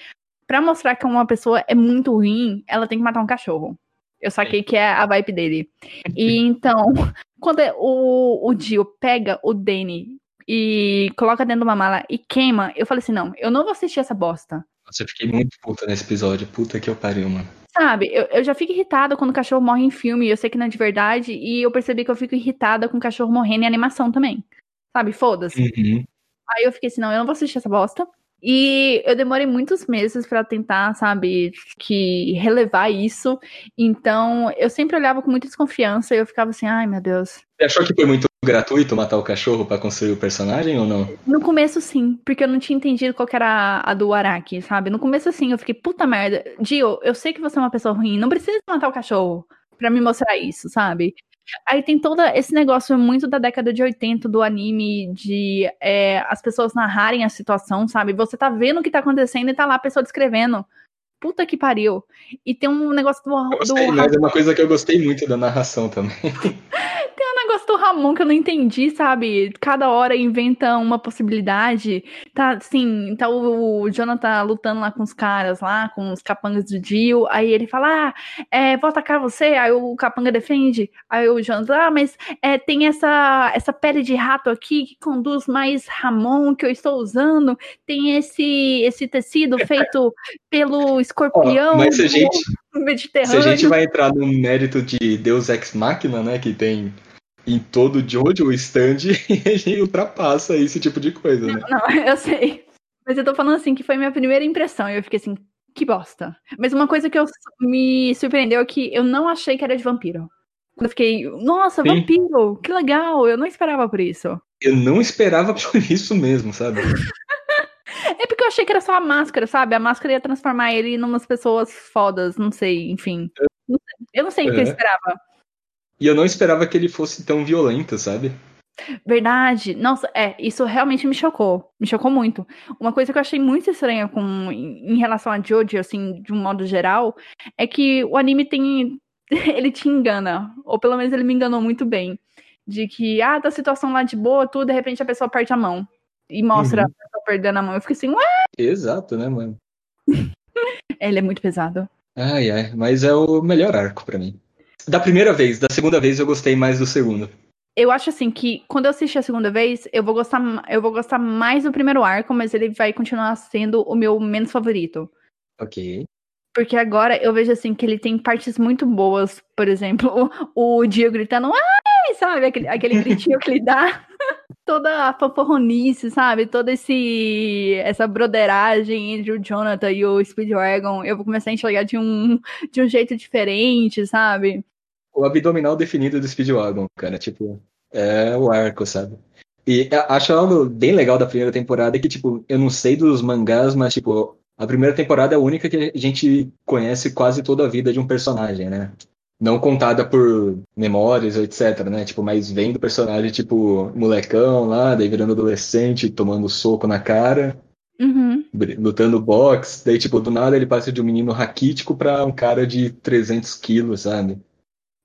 Pra mostrar que uma pessoa é muito ruim, ela tem que matar um cachorro. Eu saquei que é a vibe dele. E então, quando o, o Dio pega o Danny e coloca dentro de uma mala e queima, eu falei assim: não, eu não vou assistir essa bosta. Nossa, eu fiquei muito puta nesse episódio. Puta que eu pariu, mano. Sabe, eu, eu já fico irritada quando o cachorro morre em filme, eu sei que não é de verdade, e eu percebi que eu fico irritada com o cachorro morrendo em animação também. Sabe, foda-se. Uhum. Aí eu fiquei assim, não, eu não vou assistir essa bosta. E eu demorei muitos meses para tentar, sabe, que relevar isso. Então, eu sempre olhava com muita desconfiança e eu ficava assim, ai meu Deus. Você achou que foi muito gratuito matar o cachorro para construir o personagem ou não? No começo sim, porque eu não tinha entendido qual era a, a do Araki, sabe? No começo sim, eu fiquei, puta merda. Dio, eu sei que você é uma pessoa ruim, não precisa matar o cachorro para me mostrar isso, sabe? Aí tem todo esse negócio muito da década de 80 do anime, de é, as pessoas narrarem a situação, sabe? Você tá vendo o que tá acontecendo e tá lá a pessoa descrevendo. Puta que pariu. E tem um negócio do. Gostei, do... mas é uma coisa que eu gostei muito da narração também. negócio do Ramon que eu não entendi, sabe? Cada hora inventa uma possibilidade. Tá, assim, tá o, o Jonathan lutando lá com os caras lá, com os capangas do Dio. Aí ele fala, ah, é, vou atacar você. Aí o capanga defende. Aí o Jonathan, ah, mas é, tem essa, essa pele de rato aqui que conduz mais Ramon que eu estou usando. Tem esse, esse tecido feito pelo escorpião. Oh, mas se a gente, se a gente vai entrar no mérito de Deus Ex Machina, né, que tem em todo Jojo o stand e a gente ultrapassa esse tipo de coisa, né? Não, não, eu sei. Mas eu tô falando assim que foi minha primeira impressão. E eu fiquei assim, que bosta. Mas uma coisa que eu, me surpreendeu é que eu não achei que era de vampiro. Eu fiquei, nossa, Sim. vampiro, que legal, eu não esperava por isso. Eu não esperava por isso mesmo, sabe? É porque eu achei que era só a máscara, sabe? A máscara ia transformar ele em umas pessoas fodas, não sei, enfim. Eu não sei o que eu esperava. E eu não esperava que ele fosse tão violento, sabe? Verdade. Nossa, é, isso realmente me chocou. Me chocou muito. Uma coisa que eu achei muito estranha com, em relação a Jojo, assim, de um modo geral, é que o anime tem. Ele te engana. Ou pelo menos ele me enganou muito bem. De que, ah, tá situação lá de boa, tudo, de repente a pessoa perde a mão. E mostra uhum. a pessoa perdendo a mão. Eu fiquei assim, ué? Exato, né, mano? ele é muito pesado. Ai, ai, mas é o melhor arco para mim. Da primeira vez, da segunda vez eu gostei mais do segundo eu acho assim que quando eu assistir a segunda vez, eu vou gostar, eu vou gostar mais do primeiro arco, mas ele vai continuar sendo o meu menos favorito. Ok. Porque agora eu vejo assim que ele tem partes muito boas, por exemplo, o, o Dio gritando, ai, sabe, aquele, aquele gritinho que ele dá. Toda a fanforronice, sabe? Toda esse essa broderagem entre o Jonathan e o Speedwagon, eu vou começar a enxergar de um, de um jeito diferente, sabe? O abdominal definido do Speedwagon, cara. Tipo, é o arco, sabe? E acho algo bem legal da primeira temporada que, tipo, eu não sei dos mangás, mas, tipo, a primeira temporada é a única que a gente conhece quase toda a vida de um personagem, né? Não contada por memórias, etc, né? Tipo, mas vem do personagem, tipo, molecão lá, daí virando adolescente, tomando soco na cara, uhum. lutando boxe, daí, tipo, do nada ele passa de um menino raquítico pra um cara de 300 quilos, sabe?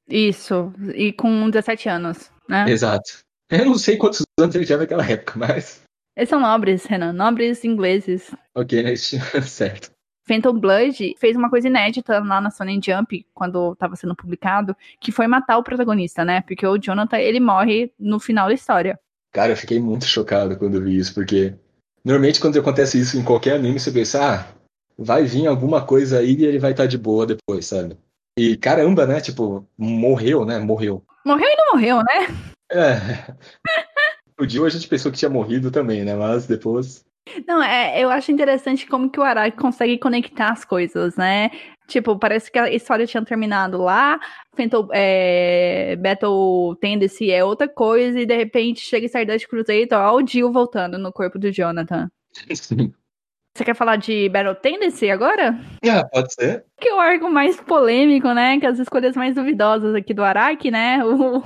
Isso, e com 17 anos, né? Exato. Eu não sei quantos anos ele tinha naquela época, mas. Eles são nobres, Renan, nobres ingleses. Ok, certo. Phantom Blood fez uma coisa inédita lá na Sony Jump, quando estava sendo publicado, que foi matar o protagonista, né? Porque o Jonathan, ele morre no final da história. Cara, eu fiquei muito chocado quando vi isso, porque normalmente quando acontece isso em qualquer anime, você pensa, ah, vai vir alguma coisa aí e ele vai estar tá de boa depois, sabe? E caramba, né? Tipo, morreu, né? Morreu. Morreu e não morreu, né? É. O Dio a gente pensou que tinha morrido também, né? Mas depois. Não, é, eu acho interessante como que o Araki consegue conectar as coisas, né? Tipo, parece que a história tinha terminado lá, Phantom, é, Battle Tendency é outra coisa, e de repente chega Stardust Crusader, ó, o Jill voltando no corpo do Jonathan. Sim. Você quer falar de Battle Tendency agora? Ah, pode ser. Que é o arco mais polêmico, né? Que as escolhas mais duvidosas aqui do Araki, né? O...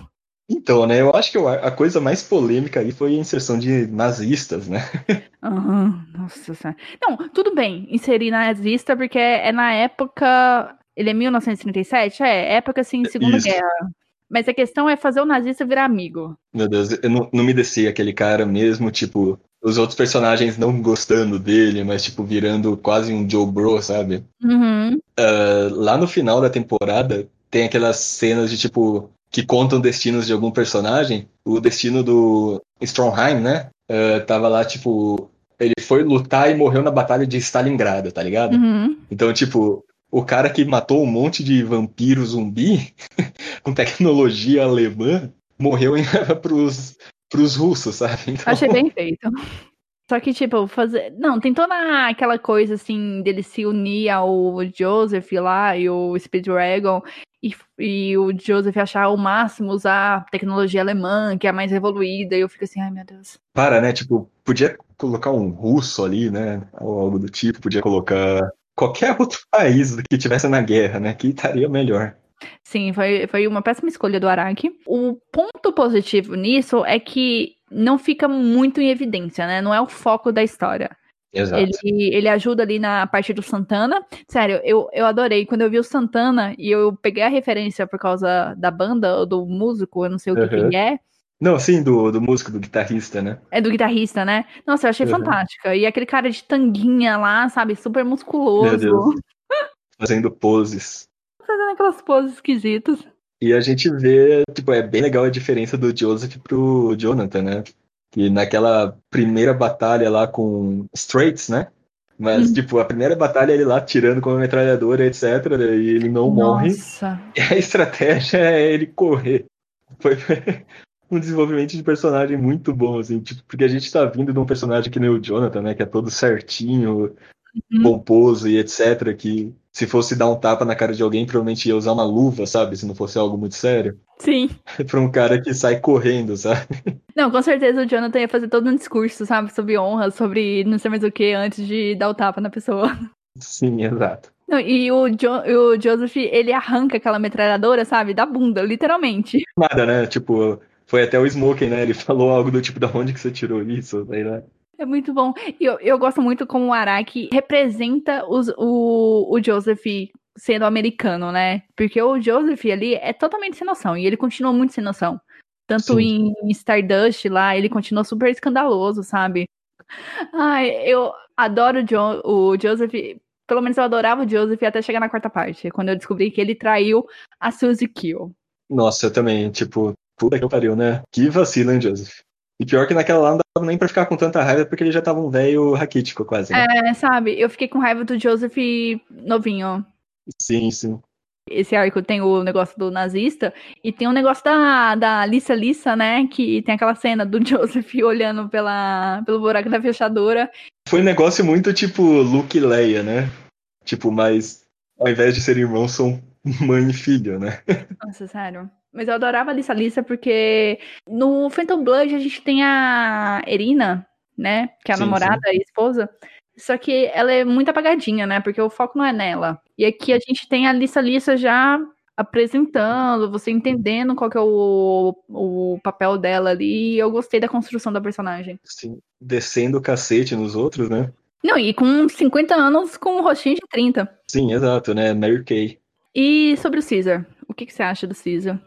Então, né? Eu acho que a coisa mais polêmica aí foi a inserção de nazistas, né? Uhum, nossa senhora. Não, tudo bem inserir nazista, porque é na época. Ele é 1937? É, época assim, Segunda Isso. Guerra. Mas a questão é fazer o nazista virar amigo. Meu Deus, eu não, não me desci aquele cara mesmo, tipo, os outros personagens não gostando dele, mas, tipo, virando quase um Joe Bro, sabe? Uhum. Uh, lá no final da temporada, tem aquelas cenas de, tipo, que contam destinos de algum personagem. O destino do Strongheim, né? Uh, tava lá, tipo, ele foi lutar e morreu na batalha de Stalingrado, tá ligado? Uhum. Então, tipo, o cara que matou um monte de vampiro zumbi com tecnologia alemã morreu pros, pros russos, sabe? Então... Achei bem feito. Só que, tipo, fazer. Não, tem toda aquela coisa, assim, dele se unir ao Joseph lá e o Speedwagon e, e o Joseph achar o máximo usar tecnologia alemã, que é a mais evoluída, e eu fico assim, ai meu Deus. Para, né? Tipo, podia colocar um russo ali, né? Ou algo do tipo, podia colocar qualquer outro país que tivesse na guerra, né? Que estaria melhor. Sim, foi, foi uma péssima escolha do Araki. O ponto positivo nisso é que não fica muito em evidência, né? Não é o foco da história. Exato. Ele, ele ajuda ali na parte do Santana. Sério, eu, eu adorei. Quando eu vi o Santana e eu peguei a referência por causa da banda, ou do músico, eu não sei o que, uhum. que é. Não, sim, do, do músico, do guitarrista, né? É do guitarrista, né? Nossa, eu achei uhum. fantástica. E aquele cara de tanguinha lá, sabe? Super musculoso. Meu Deus. Fazendo poses fazendo aquelas poses esquisitas. E a gente vê, tipo, é bem legal a diferença do Joseph pro Jonathan, né? Que naquela primeira batalha lá com Straits, né? Mas, hum. tipo, a primeira batalha ele lá tirando com a metralhadora, etc. E ele não Nossa. morre. E a estratégia é ele correr. Foi um desenvolvimento de personagem muito bom, assim, tipo, porque a gente tá vindo de um personagem que nem o Jonathan, né? Que é todo certinho, uhum. pomposo e etc. Que se fosse dar um tapa na cara de alguém, provavelmente ia usar uma luva, sabe? Se não fosse algo muito sério. Sim. pra um cara que sai correndo, sabe? Não, com certeza o Jonathan ia fazer todo um discurso, sabe, sobre honra, sobre não sei mais o que, antes de dar o tapa na pessoa. Sim, exato. Não, e o, jo o Joseph, ele arranca aquela metralhadora, sabe, da bunda, literalmente. Nada, né? Tipo, foi até o Smoking, né? Ele falou algo do tipo, da onde que você tirou isso? Aí, né? É muito bom. E eu, eu gosto muito como o Araki representa os, o, o Joseph sendo americano, né? Porque o Joseph ali é totalmente sem noção. E ele continua muito sem noção. Tanto Sim. em Stardust lá, ele continua super escandaloso, sabe? Ai, eu adoro o, jo o Joseph. Pelo menos eu adorava o Joseph até chegar na quarta parte. Quando eu descobri que ele traiu a Suzy Kill. Nossa, eu também, tipo, puta que pariu, né? Que vacilo, hein, Joseph? E pior que naquela lá não dava nem pra ficar com tanta raiva, porque ele já tava um velho raquítico quase. Né? É, sabe? Eu fiquei com raiva do Joseph novinho. Sim, sim esse arco tem o negócio do nazista e tem o negócio da, da Lissa Lissa, né? Que tem aquela cena do Joseph olhando pela, pelo buraco da fechadura. Foi um negócio muito tipo Luke e Leia, né? Tipo, mas ao invés de ser irmãos, são mãe e filho, né? Nossa, sério. Mas eu adorava a Lissa Lissa porque no Phantom Blood a gente tem a Erina, né? Que é a sim, namorada sim. e esposa. Só que ela é muito apagadinha, né? Porque o foco não é nela. E aqui a gente tem a Lissa Lissa já apresentando, você entendendo qual que é o, o papel dela ali. E eu gostei da construção da personagem. Sim, descendo o cacete nos outros, né? Não, e com 50 anos com um rostinho de 30. Sim, exato, né? Mary Kay. E sobre o Caesar? O que, que você acha do Caesar?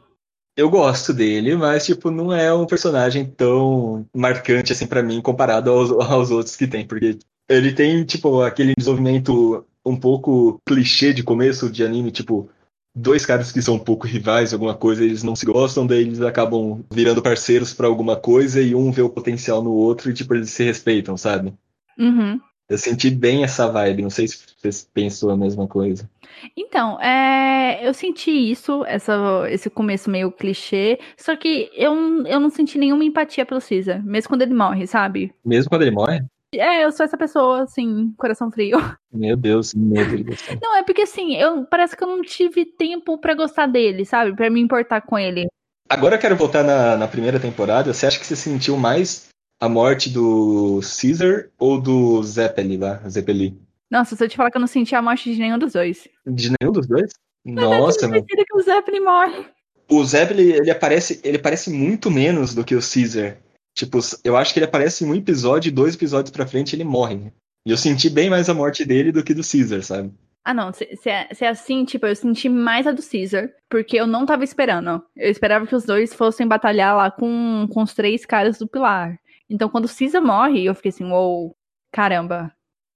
Eu gosto dele, mas, tipo, não é um personagem tão marcante, assim, para mim, comparado aos, aos outros que tem. Porque ele tem, tipo, aquele desenvolvimento um pouco clichê de começo de anime, tipo, dois caras que são um pouco rivais, alguma coisa, eles não se gostam, daí eles acabam virando parceiros para alguma coisa e um vê o potencial no outro e, tipo, eles se respeitam, sabe? Uhum. Eu senti bem essa vibe, não sei se vocês pensam a mesma coisa. Então, é, eu senti isso, essa, esse começo meio clichê, só que eu, eu não senti nenhuma empatia pelo Caesar, mesmo quando ele morre, sabe? Mesmo quando ele morre? É, eu sou essa pessoa, assim, coração frio. Meu Deus, medo de gostar. Não, é porque assim, eu parece que eu não tive tempo para gostar dele, sabe? para me importar com ele. Agora eu quero voltar na, na primeira temporada. Você acha que você sentiu mais a morte do Caesar ou do Zeppeli lá, Zeppeli? Nossa, se eu te falar que eu não senti a morte de nenhum dos dois. De nenhum dos dois? Nossa, mano. que o Zeppeli morre. O Zeppeli, ele aparece, ele parece muito menos do que o Caesar. Tipo, eu acho que ele aparece em um episódio e dois episódios pra frente ele morre. E eu senti bem mais a morte dele do que do Caesar, sabe? Ah, não. Se, se, é, se, é, assim, tipo, eu senti mais a do Caesar, porque eu não tava esperando. Eu esperava que os dois fossem batalhar lá com, com os três caras do Pilar. Então, quando o Caesar morre, eu fiquei assim, uou, wow, caramba.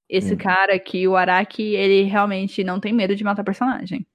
Esse hum. cara aqui, o Araki, ele realmente não tem medo de matar personagem.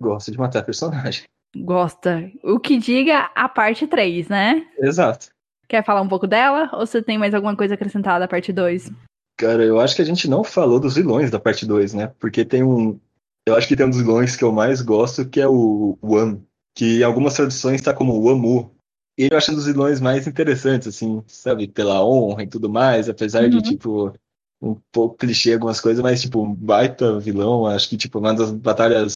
Gosta de matar personagem. Gosta. O que diga a parte 3, né? Exato. Quer falar um pouco dela? Ou você tem mais alguma coisa acrescentada à parte 2? Cara, eu acho que a gente não falou dos vilões da parte 2, né? Porque tem um. Eu acho que tem um dos vilões que eu mais gosto, que é o One. Que em algumas traduções está como Wamu. E eu acho um dos vilões mais interessantes, assim, sabe? Pela honra e tudo mais, apesar uhum. de, tipo, um pouco clichê algumas coisas, mas, tipo, um baita vilão. Acho que, tipo, uma das batalhas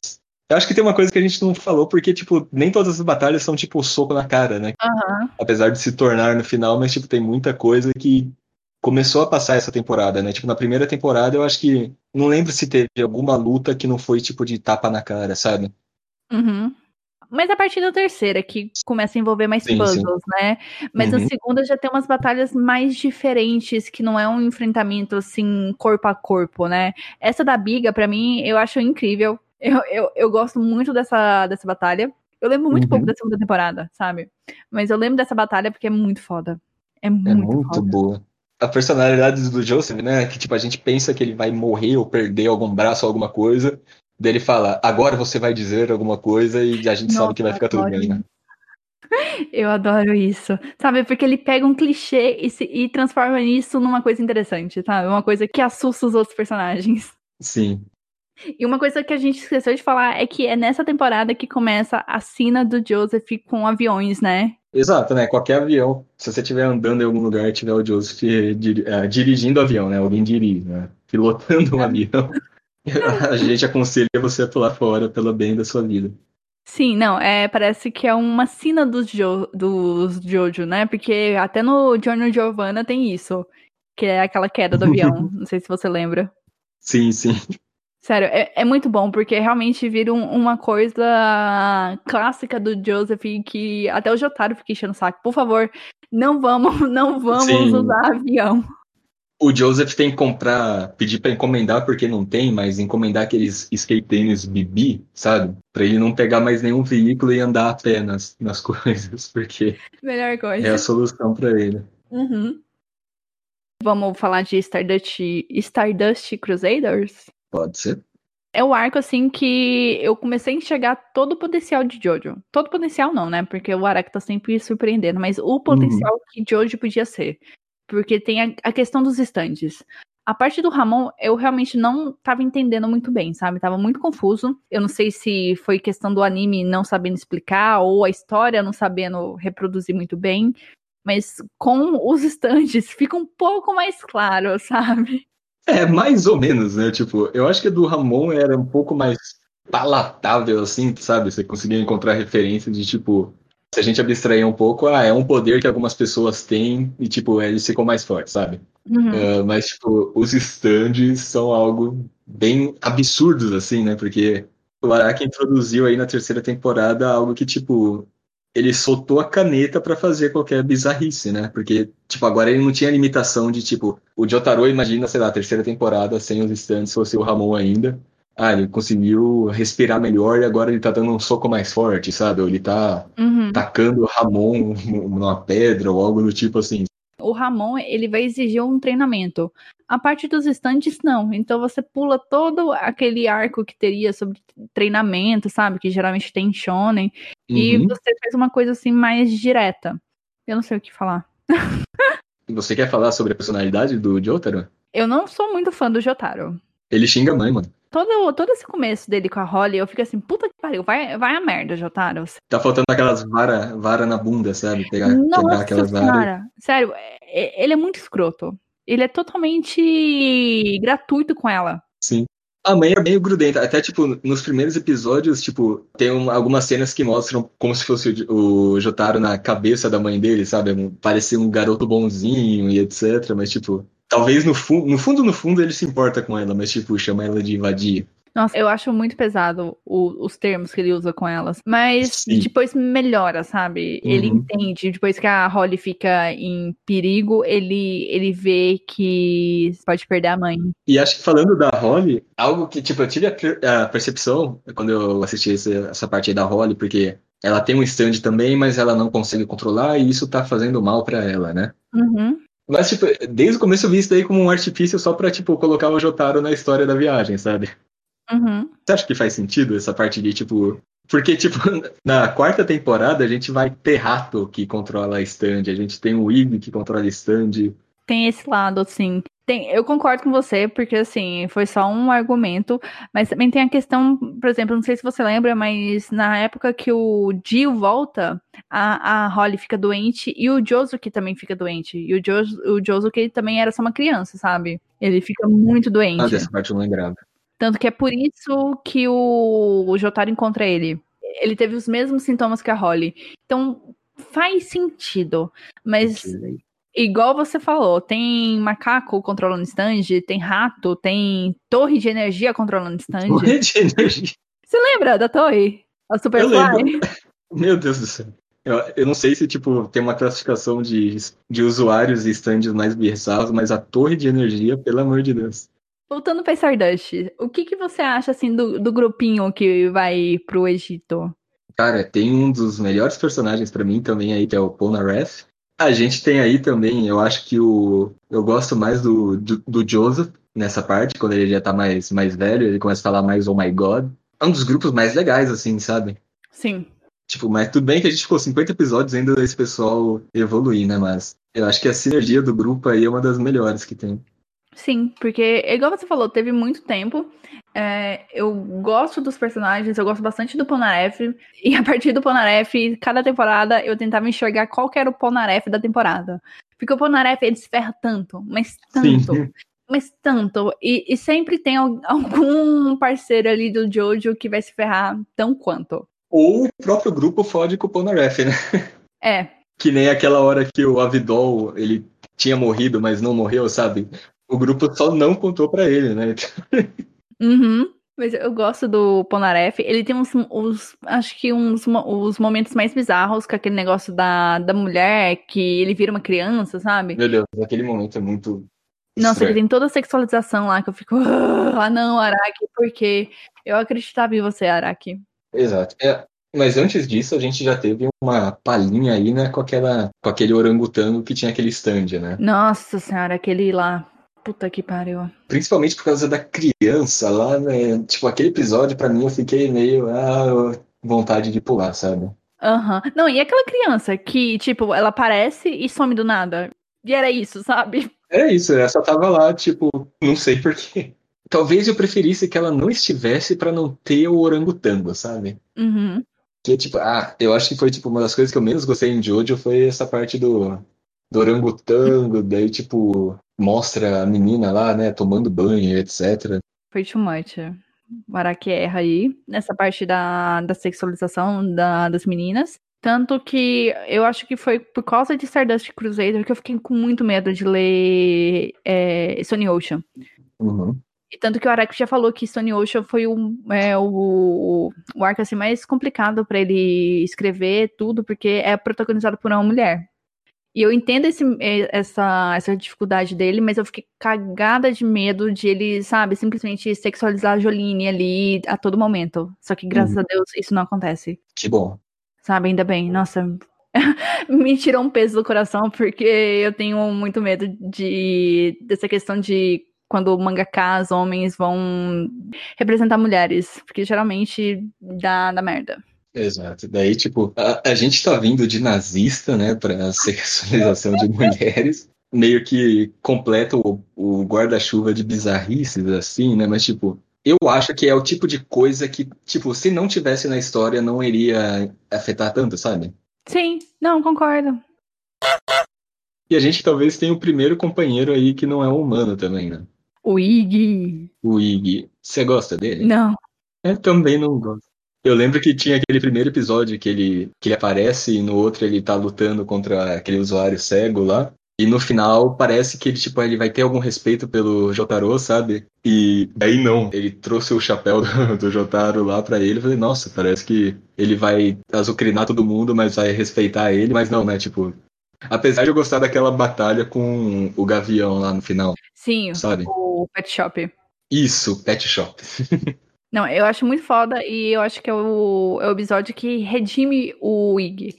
eu acho que tem uma coisa que a gente não falou, porque, tipo, nem todas as batalhas são, tipo, soco na cara, né? Uhum. Apesar de se tornar no final, mas, tipo, tem muita coisa que começou a passar essa temporada, né? Tipo, na primeira temporada eu acho que. Não lembro se teve alguma luta que não foi, tipo, de tapa na cara, sabe? Uhum. Mas a partir da terceira, que começa a envolver mais sim, puzzles, sim. né? Mas uhum. a segunda já tem umas batalhas mais diferentes, que não é um enfrentamento, assim, corpo a corpo, né? Essa da Biga, para mim, eu acho incrível. Eu, eu, eu gosto muito dessa, dessa batalha. Eu lembro muito uhum. pouco da segunda temporada, sabe? Mas eu lembro dessa batalha porque é muito foda. É muito, é muito foda. boa. A personalidade do Joseph, né? Que tipo, a gente pensa que ele vai morrer ou perder algum braço ou alguma coisa. Daí ele fala, agora você vai dizer alguma coisa e a gente Nossa, sabe que vai ficar tudo bem, né? Eu adoro isso, sabe? Porque ele pega um clichê e, se, e transforma isso numa coisa interessante, sabe? Uma coisa que assusta os outros personagens. Sim. E uma coisa que a gente esqueceu de falar é que é nessa temporada que começa a cena do Joseph com aviões, né? Exato, né? Qualquer avião, se você estiver andando em algum lugar e tiver o Joseph uh, dirigindo o avião, né? Alguém dirige, né? Pilotando um avião, a gente aconselha você a pular fora pelo bem da sua vida. Sim, não, é, parece que é uma sina dos, jo, dos Jojo, né? Porque até no Giorno Giovanna tem isso, que é aquela queda do avião. Não sei se você lembra. Sim, sim. Sério, é, é muito bom, porque realmente vira um, uma coisa clássica do Joseph que até o Jotaro fica enchendo o saco. Por favor, não vamos, não vamos sim. usar avião. O Joseph tem que comprar, pedir para encomendar porque não tem, mas encomendar aqueles skate tênis BB, sabe? Para ele não pegar mais nenhum veículo e andar a pé nas, nas coisas, porque Melhor coisa. é a solução para ele. Uhum. Vamos falar de Stardust, Stardust Crusaders? Pode ser. É o arco, assim, que eu comecei a enxergar todo o potencial de Jojo. Todo potencial não, né? Porque o Araki tá sempre surpreendendo, mas o potencial uhum. que Jojo podia ser porque tem a, a questão dos estandes. A parte do Ramon, eu realmente não estava entendendo muito bem, sabe? Tava muito confuso. Eu não sei se foi questão do anime não sabendo explicar ou a história não sabendo reproduzir muito bem. Mas com os estandes fica um pouco mais claro, sabe? É, mais ou menos, né? Tipo, eu acho que a do Ramon era um pouco mais palatável, assim, sabe? Você conseguia encontrar referência de, tipo, se a gente abstrair um pouco, ah, é um poder que algumas pessoas têm e, tipo, eles ficam mais fortes, sabe? Uhum. Uh, mas, tipo, os stands são algo bem absurdos, assim, né? Porque o Araki introduziu aí na terceira temporada algo que, tipo, ele soltou a caneta para fazer qualquer bizarrice, né? Porque, tipo, agora ele não tinha limitação de, tipo, o Jotaro, imagina, sei lá, a terceira temporada sem os stands, fosse o Ramon ainda ah, ele conseguiu respirar melhor e agora ele tá dando um soco mais forte, sabe? Ou ele tá uhum. tacando o Ramon numa pedra ou algo do tipo assim. O Ramon, ele vai exigir um treinamento. A parte dos estantes, não. Então você pula todo aquele arco que teria sobre treinamento, sabe? Que geralmente tem shonen. Uhum. E você faz uma coisa assim mais direta. Eu não sei o que falar. você quer falar sobre a personalidade do Jotaro? Eu não sou muito fã do Jotaro. Ele xinga a mãe, mano todo, todo esse começo dele com a Holly, eu fico assim, puta que pariu, vai, vai a merda, Jotaro. Tá faltando aquelas vara, vara na bunda, sabe? Pegar, Nossa, quebrar aquelas varas. Sério, é, é, ele é muito escroto. Ele é totalmente gratuito com ela. Sim. A mãe é meio grudenta. Até, tipo, nos primeiros episódios, tipo, tem um, algumas cenas que mostram como se fosse o, o Jotaro na cabeça da mãe dele, sabe? Parecia um garoto bonzinho e etc. Mas, tipo, Talvez no, fu no fundo, no fundo, ele se importa com ela, mas tipo, chama ela de vadia. Nossa, eu acho muito pesado o, os termos que ele usa com elas. Mas Sim. depois melhora, sabe? Uhum. Ele entende. Depois que a Holly fica em perigo, ele, ele vê que pode perder a mãe. E acho que falando da Holly, algo que, tipo, eu tive a, a percepção quando eu assisti essa, essa parte aí da Holly, porque ela tem um stand também, mas ela não consegue controlar e isso tá fazendo mal para ela, né? Uhum. Mas, tipo, desde o começo eu vi isso daí como um artifício só pra, tipo, colocar o Jotaro na história da viagem, sabe? Uhum. Você acha que faz sentido essa parte de, tipo. Porque, tipo, na quarta temporada a gente vai ter rato que controla a stand, a gente tem o Iggy que controla a stand. Tem esse lado, assim. Tem, eu concordo com você, porque assim, foi só um argumento, mas também tem a questão, por exemplo, não sei se você lembra, mas na época que o Jill volta, a, a Holly fica doente e o Josuke também fica doente. E o, jo, o Josuke também era só uma criança, sabe? Ele fica muito doente. Ah, dessa parte eu não lembrava. Tanto que é por isso que o, o Jotaro encontra ele. Ele teve os mesmos sintomas que a Holly. Então, faz sentido. Mas igual você falou, tem macaco controlando stand, tem rato, tem torre de energia controlando stand. Torre de energia. Você lembra da torre? A Superfly? Meu Deus do céu. Eu, eu, não sei se, tipo, tem uma classificação de, de usuários e stands mais bizarros, mas a torre de energia, pelo amor de Deus. Voltando pra Stardust, o que, que você acha, assim, do, do grupinho que vai pro Egito? Cara, tem um dos melhores personagens para mim também aí, que é o Polnareff. A gente tem aí também, eu acho que o. Eu gosto mais do, do, do, Joseph nessa parte, quando ele já tá mais, mais velho, ele começa a falar mais Oh My God. É um dos grupos mais legais, assim, sabe? Sim. Tipo, mas tudo bem que a gente ficou 50 episódios ainda esse pessoal evoluir, né? Mas eu acho que a sinergia do grupo aí é uma das melhores que tem. Sim, porque, igual você falou, teve muito tempo. É, eu gosto dos personagens, eu gosto bastante do Ponaref. E a partir do Ponaref, cada temporada eu tentava enxergar qual era o Ponaref da temporada. Porque o Ponaref ele se ferra tanto, mas tanto. Sim. Mas tanto. E, e, sempre tem algum parceiro ali do Jojo que vai se ferrar tão quanto. Ou o próprio grupo fode com o Ponaref, né? É. Que nem aquela hora que o Avidol, ele tinha morrido, mas não morreu, sabe? O grupo só não contou para ele, né? uhum. Mas eu gosto do Ponaref. Ele tem uns, uns acho que uns os momentos mais bizarros, com aquele negócio da, da mulher que ele vira uma criança, sabe? Meu Deus, aquele momento é muito. Nossa, ele tem toda a sexualização lá que eu fico. Ah, não, Araki, porque eu acreditava em você, Araki. Exato. É, mas antes disso, a gente já teve uma palhinha aí, né, com, aquela, com aquele orangotango que tinha aquele stand, né? Nossa senhora, aquele lá. Puta que pariu. Principalmente por causa da criança lá, né? Tipo, aquele episódio, para mim, eu fiquei meio. Ah, vontade de pular, sabe? Aham. Uhum. Não, e aquela criança que, tipo, ela aparece e some do nada. E era isso, sabe? É isso, ela só tava lá, tipo, não sei porquê. Talvez eu preferisse que ela não estivesse para não ter o orangotango, sabe? Uhum. Que, tipo, ah, eu acho que foi, tipo, uma das coisas que eu menos gostei em Jojo foi essa parte do, do orangotango, daí, tipo, mostra a menina lá, né, tomando banho, etc. Foi too much. O Araki erra aí, nessa parte da, da sexualização da, das meninas. Tanto que eu acho que foi por causa de Stardust Crusader que eu fiquei com muito medo de ler é, Sony Ocean. Uhum. E tanto que o Araki já falou que Stone Ocean foi o, é, o, o arco assim, mais complicado para ele escrever tudo, porque é protagonizado por uma mulher. E eu entendo esse, essa, essa dificuldade dele, mas eu fiquei cagada de medo de ele, sabe, simplesmente sexualizar a Jolene ali a todo momento. Só que, graças uhum. a Deus, isso não acontece. Que bom. Sabe, ainda bem. Nossa, me tirou um peso do coração, porque eu tenho muito medo de dessa questão de quando mangakas, homens, vão representar mulheres, porque geralmente dá, dá merda. Exato. Daí, tipo, a, a gente tá vindo de nazista, né, pra sexualização de mulheres, meio que completa o, o guarda-chuva de bizarrices, assim, né, mas, tipo, eu acho que é o tipo de coisa que, tipo, se não tivesse na história, não iria afetar tanto, sabe? Sim, não, concordo. E a gente talvez tenha o primeiro companheiro aí que não é humano também, né? O Ig. O Ig. Você gosta dele? Não. Eu também não gosto. Eu lembro que tinha aquele primeiro episódio que ele, que ele aparece e no outro ele tá lutando contra aquele usuário cego lá. E no final parece que ele, tipo, ele vai ter algum respeito pelo Jotaro, sabe? E daí não. Ele trouxe o chapéu do, do Jotaro lá pra ele. Eu falei, nossa, parece que ele vai azucrinar todo mundo, mas vai respeitar ele. Mas não, né? Tipo, apesar de eu gostar daquela batalha com o Gavião lá no final. Sim, sabe? o Pet Shop. Isso, Pet Shop. Não, eu acho muito foda e eu acho que é o, é o episódio que redime o Ig.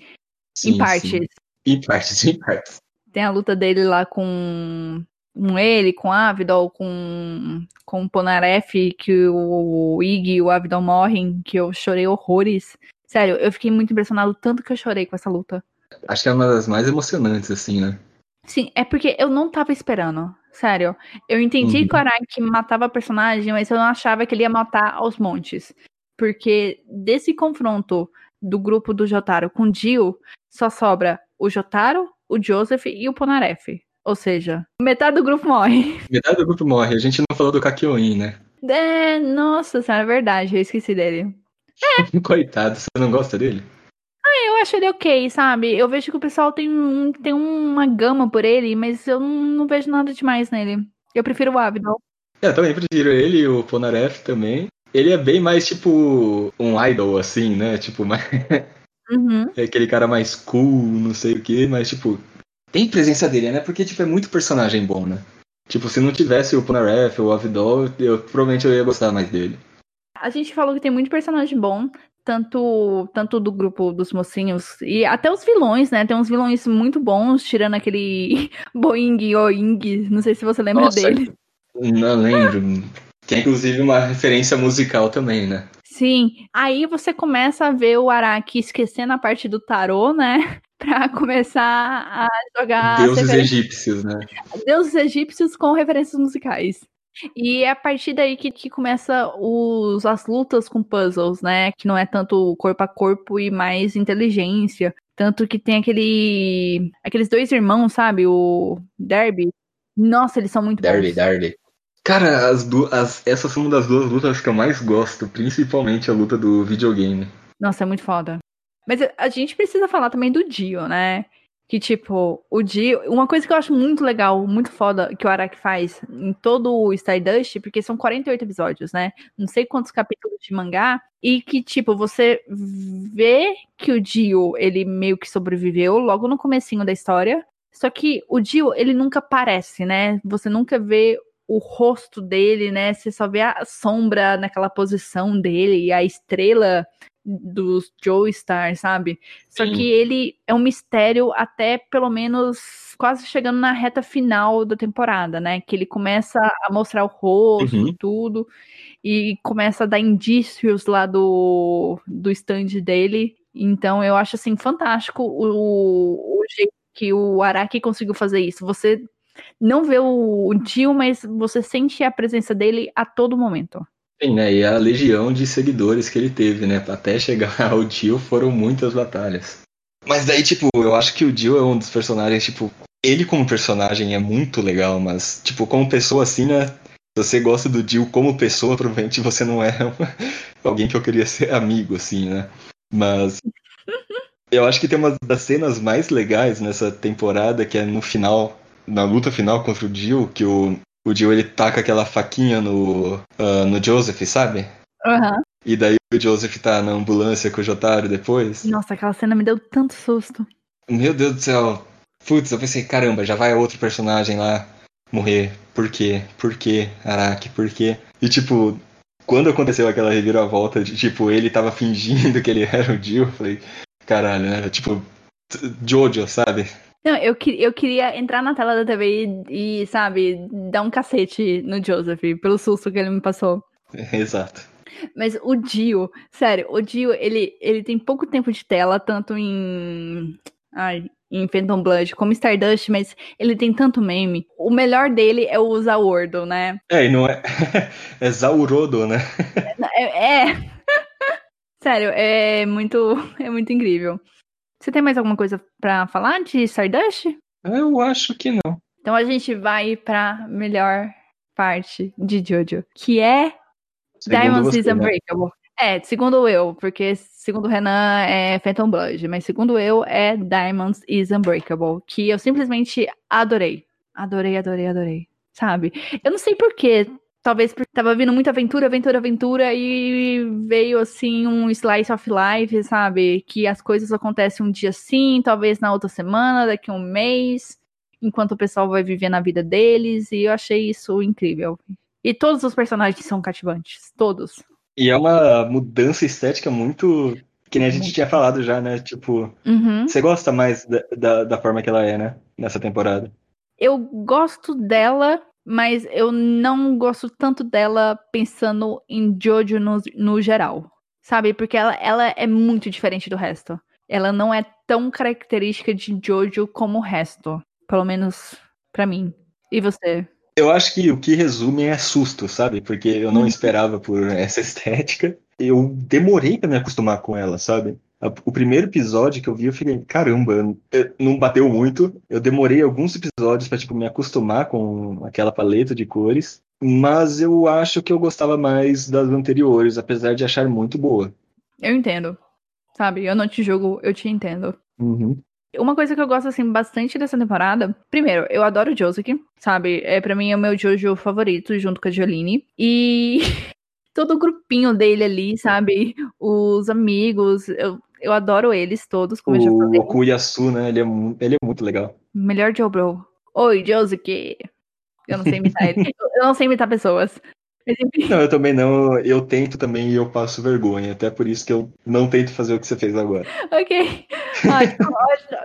Sim, em partes. Sim. Em partes, em partes. Tem a luta dele lá com, com ele, com o Avidol, com, com o Ponaref, que o, o Ig e o Avidol morrem, que eu chorei horrores. Sério, eu fiquei muito impressionado tanto que eu chorei com essa luta. Acho que é uma das mais emocionantes, assim, né? Sim, é porque eu não tava esperando. Sério. Eu entendi uhum. que o Araki matava personagem, mas eu não achava que ele ia matar aos montes. Porque desse confronto do grupo do Jotaro com o Dio, só sobra o Jotaro, o Joseph e o Ponaref. Ou seja, metade do grupo morre. Metade do grupo morre. A gente não falou do Kakyoin, né? É, nossa, é verdade, eu esqueci dele. É. Coitado, você não gosta dele? Eu acho ele ok, sabe? Eu vejo que o pessoal tem, um, tem uma gama por ele, mas eu não, não vejo nada demais nele. Eu prefiro o Abdol. É, eu também prefiro ele e o Ponaref também. Ele é bem mais tipo um idol, assim, né? Tipo, mais... Uhum. É aquele cara mais cool, não sei o que, mas tipo, tem presença dele, né? Porque tipo, é muito personagem bom, né? Tipo, se não tivesse o Ponaref ou o Avidol, eu provavelmente eu ia gostar mais dele. A gente falou que tem muito personagem bom tanto, tanto do grupo dos mocinhos e até os vilões, né? Tem uns vilões muito bons, tirando aquele Boing Oing, não sei se você lembra Nossa, dele. Não lembro. Tem inclusive uma referência musical também, né? Sim. Aí você começa a ver o Araki esquecendo a parte do tarô, né? Pra começar a jogar. Deuses egípcios, né? Deuses egípcios com referências musicais. E é a partir daí que, que começa os, as lutas com puzzles, né? Que não é tanto corpo a corpo e mais inteligência. Tanto que tem aquele. aqueles dois irmãos, sabe? O Derby. Nossa, eles são muito Derby, bons. Derby. Cara, as duas, as, essas são uma das duas lutas que eu mais gosto, principalmente a luta do videogame. Nossa, é muito foda. Mas a gente precisa falar também do Dio, né? Que, tipo, o Dio. Uma coisa que eu acho muito legal, muito foda, que o Araki faz em todo o Stardust, porque são 48 episódios, né? Não sei quantos capítulos de mangá. E que, tipo, você vê que o Dio, ele meio que sobreviveu logo no comecinho da história. Só que o Dio, ele nunca aparece, né? Você nunca vê o rosto dele, né? Você só vê a sombra naquela posição dele e a estrela dos Joestar, sabe? Só Sim. que ele é um mistério até pelo menos quase chegando na reta final da temporada, né? Que ele começa a mostrar o rosto, uhum. tudo, e começa a dar indícios lá do, do stand dele. Então eu acho assim fantástico o, o jeito que o Araki conseguiu fazer isso. Você não vê o, Dio, mas você sente a presença dele a todo momento. Sim, né? E a legião de seguidores que ele teve, né? Até chegar ao Dio foram muitas batalhas. Mas daí, tipo, eu acho que o Dio é um dos personagens, tipo, ele como personagem é muito legal, mas, tipo, como pessoa assim, né? Se você gosta do Dio como pessoa, provavelmente você não é alguém que eu queria ser amigo, assim, né? Mas eu acho que tem uma das cenas mais legais nessa temporada, que é no final, na luta final contra o Dio, que o, o Jill ele taca aquela faquinha no, uh, no Joseph, sabe? Uhum. E daí o Joseph tá na ambulância com o Jotaro depois. Nossa, aquela cena me deu tanto susto. Meu Deus do céu. Putz, eu pensei, caramba, já vai outro personagem lá morrer. Por quê? Por quê? Araki, por quê? E tipo, quando aconteceu aquela reviravolta de tipo, ele tava fingindo que ele era o Jill, eu falei, caralho, né? Tipo, Jojo, sabe? Não, eu, eu queria entrar na tela da TV e, e, sabe, dar um cacete no Joseph, pelo susto que ele me passou. Exato. Mas o Dio, sério, o Dio, ele, ele tem pouco tempo de tela, tanto em. Ai, em Phantom Blood como Stardust, mas ele tem tanto meme. O melhor dele é o Zawordo, né? É, e não é. é Zaurodo, né? é. é... Sério, é muito, é muito incrível. Você tem mais alguma coisa para falar de Stardust? Eu acho que não. Então a gente vai pra melhor parte de Jojo, que é segundo Diamonds você, is né? Unbreakable. Né? É, segundo eu, porque segundo o Renan é Phantom Blood, mas segundo eu é Diamonds is Unbreakable, que eu simplesmente adorei. Adorei, adorei, adorei. Sabe? Eu não sei porquê, Talvez porque tava vindo muita aventura, aventura, aventura e veio assim um slice of life, sabe? Que as coisas acontecem um dia sim, talvez na outra semana, daqui a um mês, enquanto o pessoal vai viver na vida deles, e eu achei isso incrível. E todos os personagens são cativantes, todos. E é uma mudança estética muito. Que nem a gente tinha falado já, né? Tipo, uhum. você gosta mais da, da, da forma que ela é, né? Nessa temporada. Eu gosto dela mas eu não gosto tanto dela pensando em Jojo no, no geral, sabe? Porque ela, ela é muito diferente do resto. Ela não é tão característica de Jojo como o resto, pelo menos para mim. E você? Eu acho que o que resume é susto, sabe? Porque eu não uhum. esperava por essa estética. Eu demorei para me acostumar com ela, sabe? O primeiro episódio que eu vi, eu fiquei, caramba, não bateu muito. Eu demorei alguns episódios para tipo, me acostumar com aquela paleta de cores. Mas eu acho que eu gostava mais das anteriores, apesar de achar muito boa. Eu entendo. Sabe, eu não te julgo, eu te entendo. Uhum. Uma coisa que eu gosto, assim, bastante dessa temporada. Primeiro, eu adoro o Josuke, sabe? É, para mim é o meu Jojo favorito, junto com a Jolene. E todo o grupinho dele ali, sabe? Os amigos. Eu, eu adoro eles todos, como o, eu já falei. O Kuyasu, né? Ele é, ele é muito legal. Melhor Joe Bro. Oi, Josuke. Eu não sei imitar ele. Eu não sei imitar pessoas. Não, eu também não. Eu tento também e eu passo vergonha. Até por isso que eu não tento fazer o que você fez agora. Ok. Ótimo,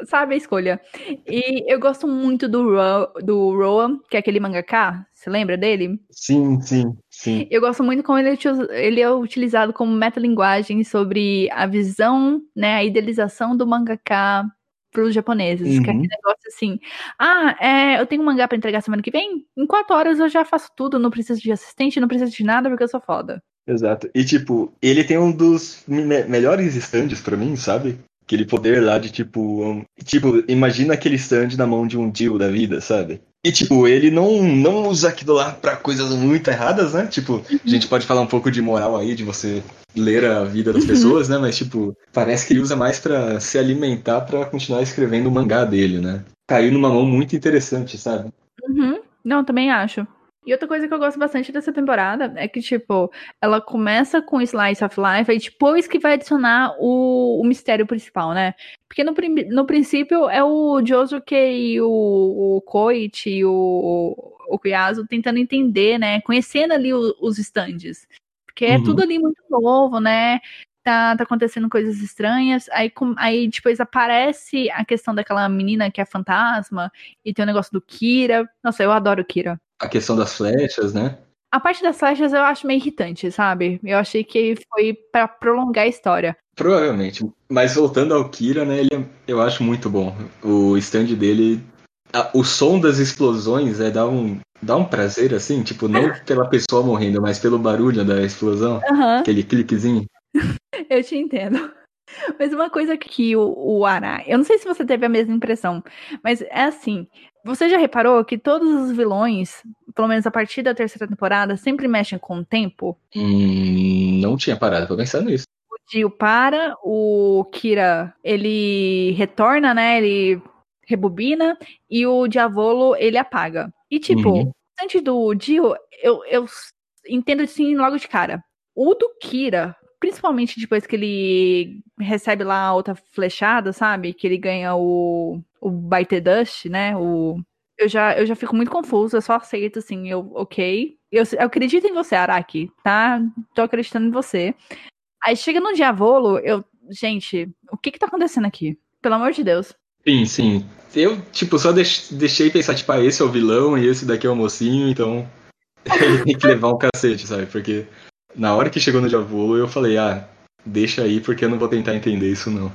sabe a escolha. E eu gosto muito do, Ro do Roa, que é aquele mangaká. Você lembra dele? Sim, sim, sim. Eu gosto muito como ele, é ele é utilizado como metalinguagem sobre a visão, né, a idealização do mangaká para os japoneses. Uhum. Que é aquele negócio assim: ah, é, eu tenho um mangá para entregar semana que vem? Em quatro horas eu já faço tudo, não preciso de assistente, não preciso de nada porque eu sou foda. Exato. E tipo, ele tem um dos me melhores stands para mim, sabe? Aquele poder lá de tipo. Um... Tipo, imagina aquele stand na mão de um Dio da vida, sabe? E, tipo, ele não, não usa aquilo lá pra coisas muito erradas, né? Tipo, a gente pode falar um pouco de moral aí, de você ler a vida das uhum. pessoas, né? Mas, tipo, parece que ele usa mais para se alimentar para continuar escrevendo o mangá dele, né? Caiu numa mão muito interessante, sabe? Uhum. Não, também acho. E outra coisa que eu gosto bastante dessa temporada é que, tipo, ela começa com Slice of Life e depois que vai adicionar o, o mistério principal, né? Porque no, no princípio é o Josuke e o, o Koichi e o, o Kuyasu tentando entender, né? Conhecendo ali o, os stands. Porque é uhum. tudo ali muito novo, né? Tá, tá acontecendo coisas estranhas. Aí, com, aí depois aparece a questão daquela menina que é fantasma. E tem o negócio do Kira. Nossa, eu adoro o Kira a questão das flechas, né? A parte das flechas eu acho meio irritante, sabe? Eu achei que foi para prolongar a história. Provavelmente. Mas voltando ao Kira, né? Ele, é, eu acho muito bom. O stand dele. A, o som das explosões é dá um, dá um prazer, assim, tipo, não pela pessoa morrendo, mas pelo barulho da explosão. Uhum. Aquele cliquezinho. eu te entendo. Mas uma coisa que o, o Ara, eu não sei se você teve a mesma impressão, mas é assim, você já reparou que todos os vilões, pelo menos a partir da terceira temporada, sempre mexem com o tempo? Hum, não tinha parado pra pensar nisso. O Dio para, o Kira, ele retorna, né? Ele rebobina, e o Diavolo, ele apaga. E tipo, uhum. antes do Dio, eu, eu entendo assim logo de cara. O do Kira, principalmente depois que ele recebe lá a outra flechada, sabe? Que ele ganha o o Bite Dust, né? O, eu, já, eu já fico muito confusa, eu só aceito assim, eu, ok. Eu, eu acredito em você, Araki, tá? Tô acreditando em você. Aí chega no Diavolo, eu. Gente, o que que tá acontecendo aqui? Pelo amor de Deus. Sim, sim. Eu, tipo, só deixei pensar, tipo, ah, esse é o vilão e esse daqui é o mocinho, então ele tem que levar um cacete, sabe? Porque na hora que chegou no Diavolo, eu falei, ah, deixa aí porque eu não vou tentar entender isso não.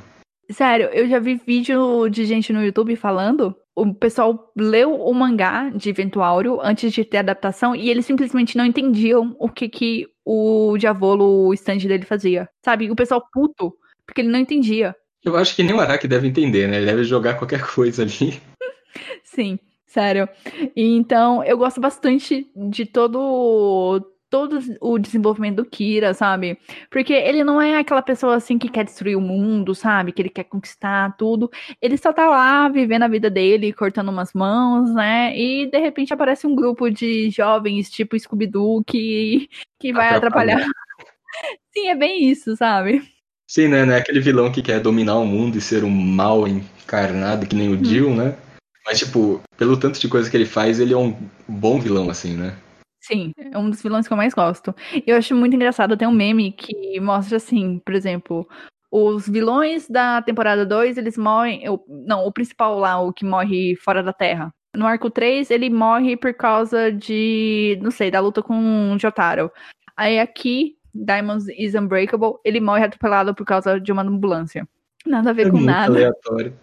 Sério, eu já vi vídeo de gente no YouTube falando. O pessoal leu o mangá de Vento Áureo antes de ter adaptação e eles simplesmente não entendiam o que, que o Diavolo, o stand dele fazia. Sabe? O pessoal puto, porque ele não entendia. Eu acho que nem o Araki deve entender, né? Ele deve jogar qualquer coisa ali. Sim, sério. E então, eu gosto bastante de todo todo o desenvolvimento do Kira, sabe? Porque ele não é aquela pessoa assim que quer destruir o mundo, sabe? Que ele quer conquistar tudo. Ele só tá lá vivendo a vida dele, cortando umas mãos, né? E de repente aparece um grupo de jovens tipo Scooby-Doo que, que vai atrapalhar. Sim, é bem isso, sabe? Sim, né? Não é aquele vilão que quer dominar o mundo e ser um mal encarnado, que nem o hum. Jill, né? Mas, tipo, pelo tanto de coisa que ele faz, ele é um bom vilão, assim, né? Sim, é um dos vilões que eu mais gosto. Eu acho muito engraçado, tem um meme que mostra assim, por exemplo, os vilões da temporada 2, eles morrem. Eu, não, o principal lá, o que morre fora da Terra. No arco 3, ele morre por causa de. não sei, da luta com o Jotaro. Aí aqui, Diamonds is Unbreakable, ele morre atropelado por causa de uma ambulância. Nada a ver é com nada. Aleatório.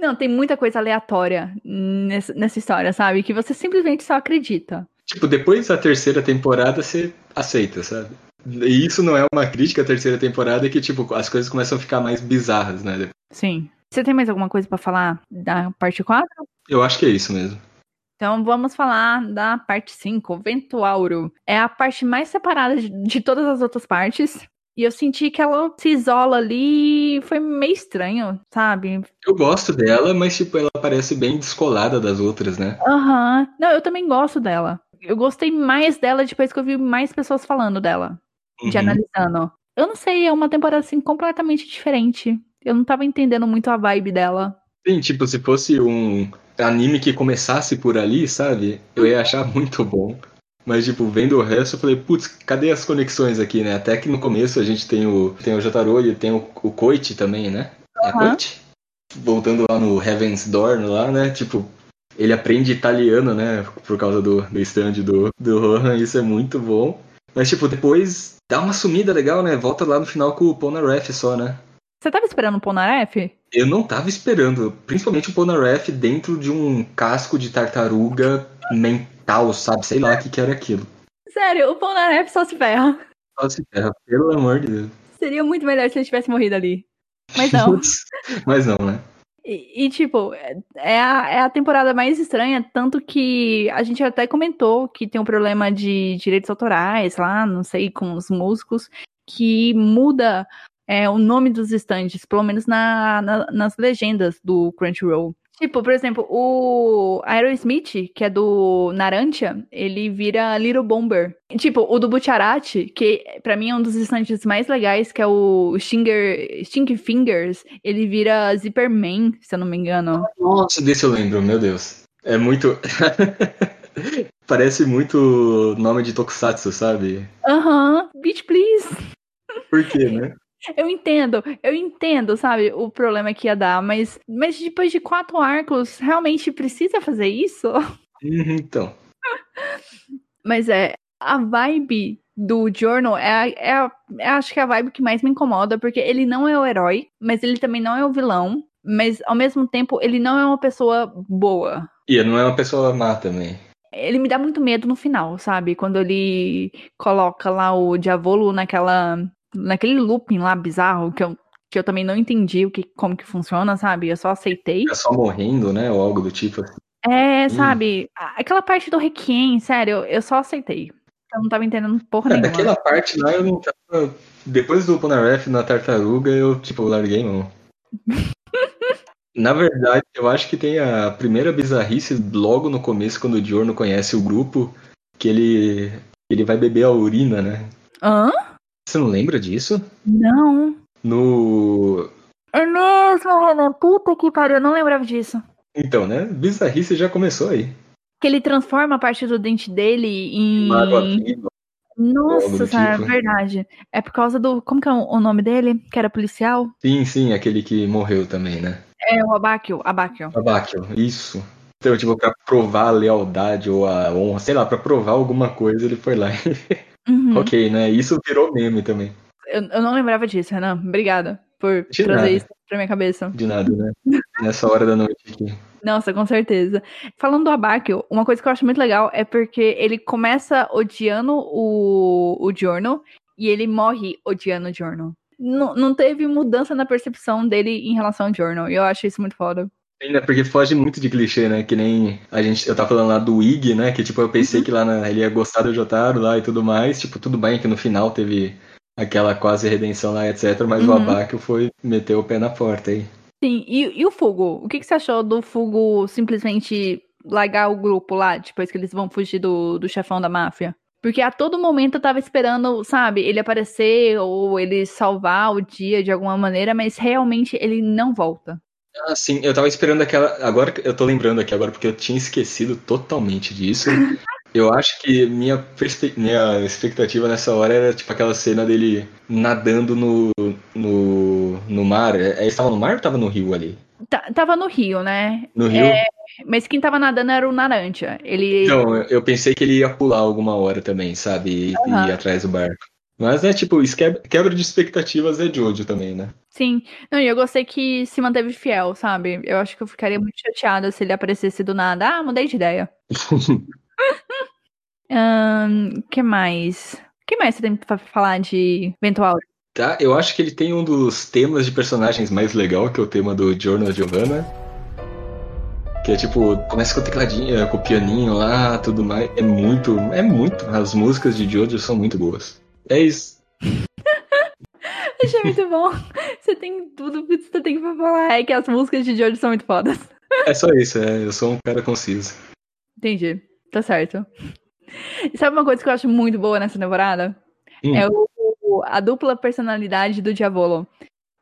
Não, tem muita coisa aleatória nessa, nessa história, sabe? Que você simplesmente só acredita. Tipo, depois da terceira temporada você aceita, sabe? E isso não é uma crítica à terceira temporada, é que, tipo, as coisas começam a ficar mais bizarras, né? Sim. Você tem mais alguma coisa para falar da parte 4? Eu acho que é isso mesmo. Então vamos falar da parte 5, Vento Auro. É a parte mais separada de, todas as outras partes. E eu senti que ela se isola ali e foi meio estranho, sabe? Eu gosto dela, mas tipo, ela parece bem descolada das outras, né? Aham. Uhum. Não, eu também gosto dela eu gostei mais dela depois que eu vi mais pessoas falando dela. Uhum. De analisando. Eu não sei, é uma temporada assim completamente diferente. Eu não tava entendendo muito a vibe dela. Sim, tipo, se fosse um anime que começasse por ali, sabe? Eu ia achar muito bom. Mas, tipo, vendo o resto, eu falei, putz, cadê as conexões aqui, né? Até que no começo a gente tem o, tem o Jotaro e tem o, o Koichi também, né? Uhum. É Koichi? Voltando lá no Heaven's Door, lá, né? Tipo, ele aprende italiano, né? Por causa do, do stand do, do Rohan, isso é muito bom. Mas, tipo, depois dá uma sumida legal, né? Volta lá no final com o Ponaref só, né? Você tava esperando o Ponaref? Eu não tava esperando. Principalmente o Ponaref dentro de um casco de tartaruga mental, sabe? Sei lá o que, que era aquilo. Sério, o Ponaref só se ferra. Só se ferra, pelo amor de Deus. Seria muito melhor se ele tivesse morrido ali. Mas não. Mas não, né? E, e, tipo, é a, é a temporada mais estranha, tanto que a gente até comentou que tem um problema de direitos autorais lá, não sei, com os músicos, que muda é, o nome dos estandes, pelo menos na, na, nas legendas do Crunchyroll. Tipo, por exemplo, o Aerosmith, que é do Narantia, ele vira Little Bomber. Tipo, o do Butcharati, que para mim é um dos estantes mais legais, que é o Stinger, Sting Fingers, ele vira Zipperman, se eu não me engano. Nossa, desse eu lembro, meu Deus. É muito. Parece muito nome de Tokusatsu, sabe? Aham, uh -huh. Beach Please. Por quê, né? Eu entendo, eu entendo, sabe, o problema que ia dar, mas, mas depois de quatro arcos, realmente precisa fazer isso? Uhum, então. mas é, a vibe do Journal é, é, é, acho que é a vibe que mais me incomoda, porque ele não é o herói, mas ele também não é o vilão, mas ao mesmo tempo ele não é uma pessoa boa. E ele não é uma pessoa má também. Ele me dá muito medo no final, sabe? Quando ele coloca lá o Diavolo naquela naquele looping lá bizarro que eu, que eu também não entendi o que, como que funciona, sabe? Eu só aceitei. É só morrendo, né? Ou algo do tipo. É, hum. sabe? Aquela parte do Requiem, sério, eu só aceitei. Eu não tava entendendo porra é, nenhuma. Aquela parte lá eu não tava. Depois do Ponaref na tartaruga, eu, tipo, larguei mão. Na verdade, eu acho que tem a primeira bizarrice logo no começo, quando o Diorno conhece o grupo, que ele, ele vai beber a urina, né? Hã? Você não lembra disso? Não. No. É mesmo, Renan. Puta que pariu, eu não lembrava disso. Então, né? Bizarrice já começou aí. Que ele transforma a parte do dente dele em. Nossa, cara, tipo. é verdade. É por causa do. Como que é o nome dele? Que era policial? Sim, sim, aquele que morreu também, né? É, o Abáquio. Abáquio. Abáquio, isso. Então, tipo, pra provar a lealdade ou a honra, sei lá, pra provar alguma coisa, ele foi lá Uhum. Ok, né? Isso virou meme também. Eu, eu não lembrava disso, Renan. Obrigada por De trazer nada. isso pra minha cabeça. De nada, né? Nessa hora da noite aqui. Nossa, com certeza. Falando do Abakio, uma coisa que eu acho muito legal é porque ele começa odiando o, o Giorno e ele morre odiando o Giorno. Não, não teve mudança na percepção dele em relação ao Giorno. E eu acho isso muito foda. Ainda porque foge muito de clichê, né? Que nem a gente, eu tava falando lá do Ig, né? Que tipo, eu pensei uhum. que lá na, ele ia gostar do Jotaro lá e tudo mais. Tipo, tudo bem que no final teve aquela quase redenção lá, etc. Mas uhum. o Abakio foi meter o pé na porta aí. Sim, e, e o Fugo? O que, que você achou do Fugo simplesmente largar o grupo lá, depois que eles vão fugir do, do chefão da máfia? Porque a todo momento eu tava esperando, sabe, ele aparecer ou ele salvar o dia de alguma maneira, mas realmente ele não volta. Ah, sim, eu tava esperando aquela. Agora eu tô lembrando aqui agora, porque eu tinha esquecido totalmente disso. Eu acho que minha, perspe... minha expectativa nessa hora era tipo aquela cena dele nadando no, no, no mar. É, ele estava no mar ou estava no rio ali? T tava no rio, né? No rio? É... Mas quem tava nadando era o Naranja. Ele... Então, eu pensei que ele ia pular alguma hora também, sabe? E uhum. ir atrás do barco. Mas é tipo, isso quebra, de expectativas é Jojo também, né? Sim. Não, e eu gostei que se manteve fiel, sabe? Eu acho que eu ficaria muito chateada se ele aparecesse do nada. Ah, mudei de ideia. um, que mais? que mais você tem pra falar de Eventual? Tá, eu acho que ele tem um dos temas de personagens mais legal, que é o tema do Journal Giovanna. Que é tipo, começa com o tecladinho, com o pianinho lá, tudo mais. É muito, é muito. As músicas de Jojo são muito boas. É isso. Achei muito bom. Você tem tudo que você tem pra falar. É que as músicas de George são muito fodas. É só isso, é. Eu sou um cara conciso. Entendi. Tá certo. E sabe uma coisa que eu acho muito boa nessa temporada? Hum. É o, a dupla personalidade do Diavolo.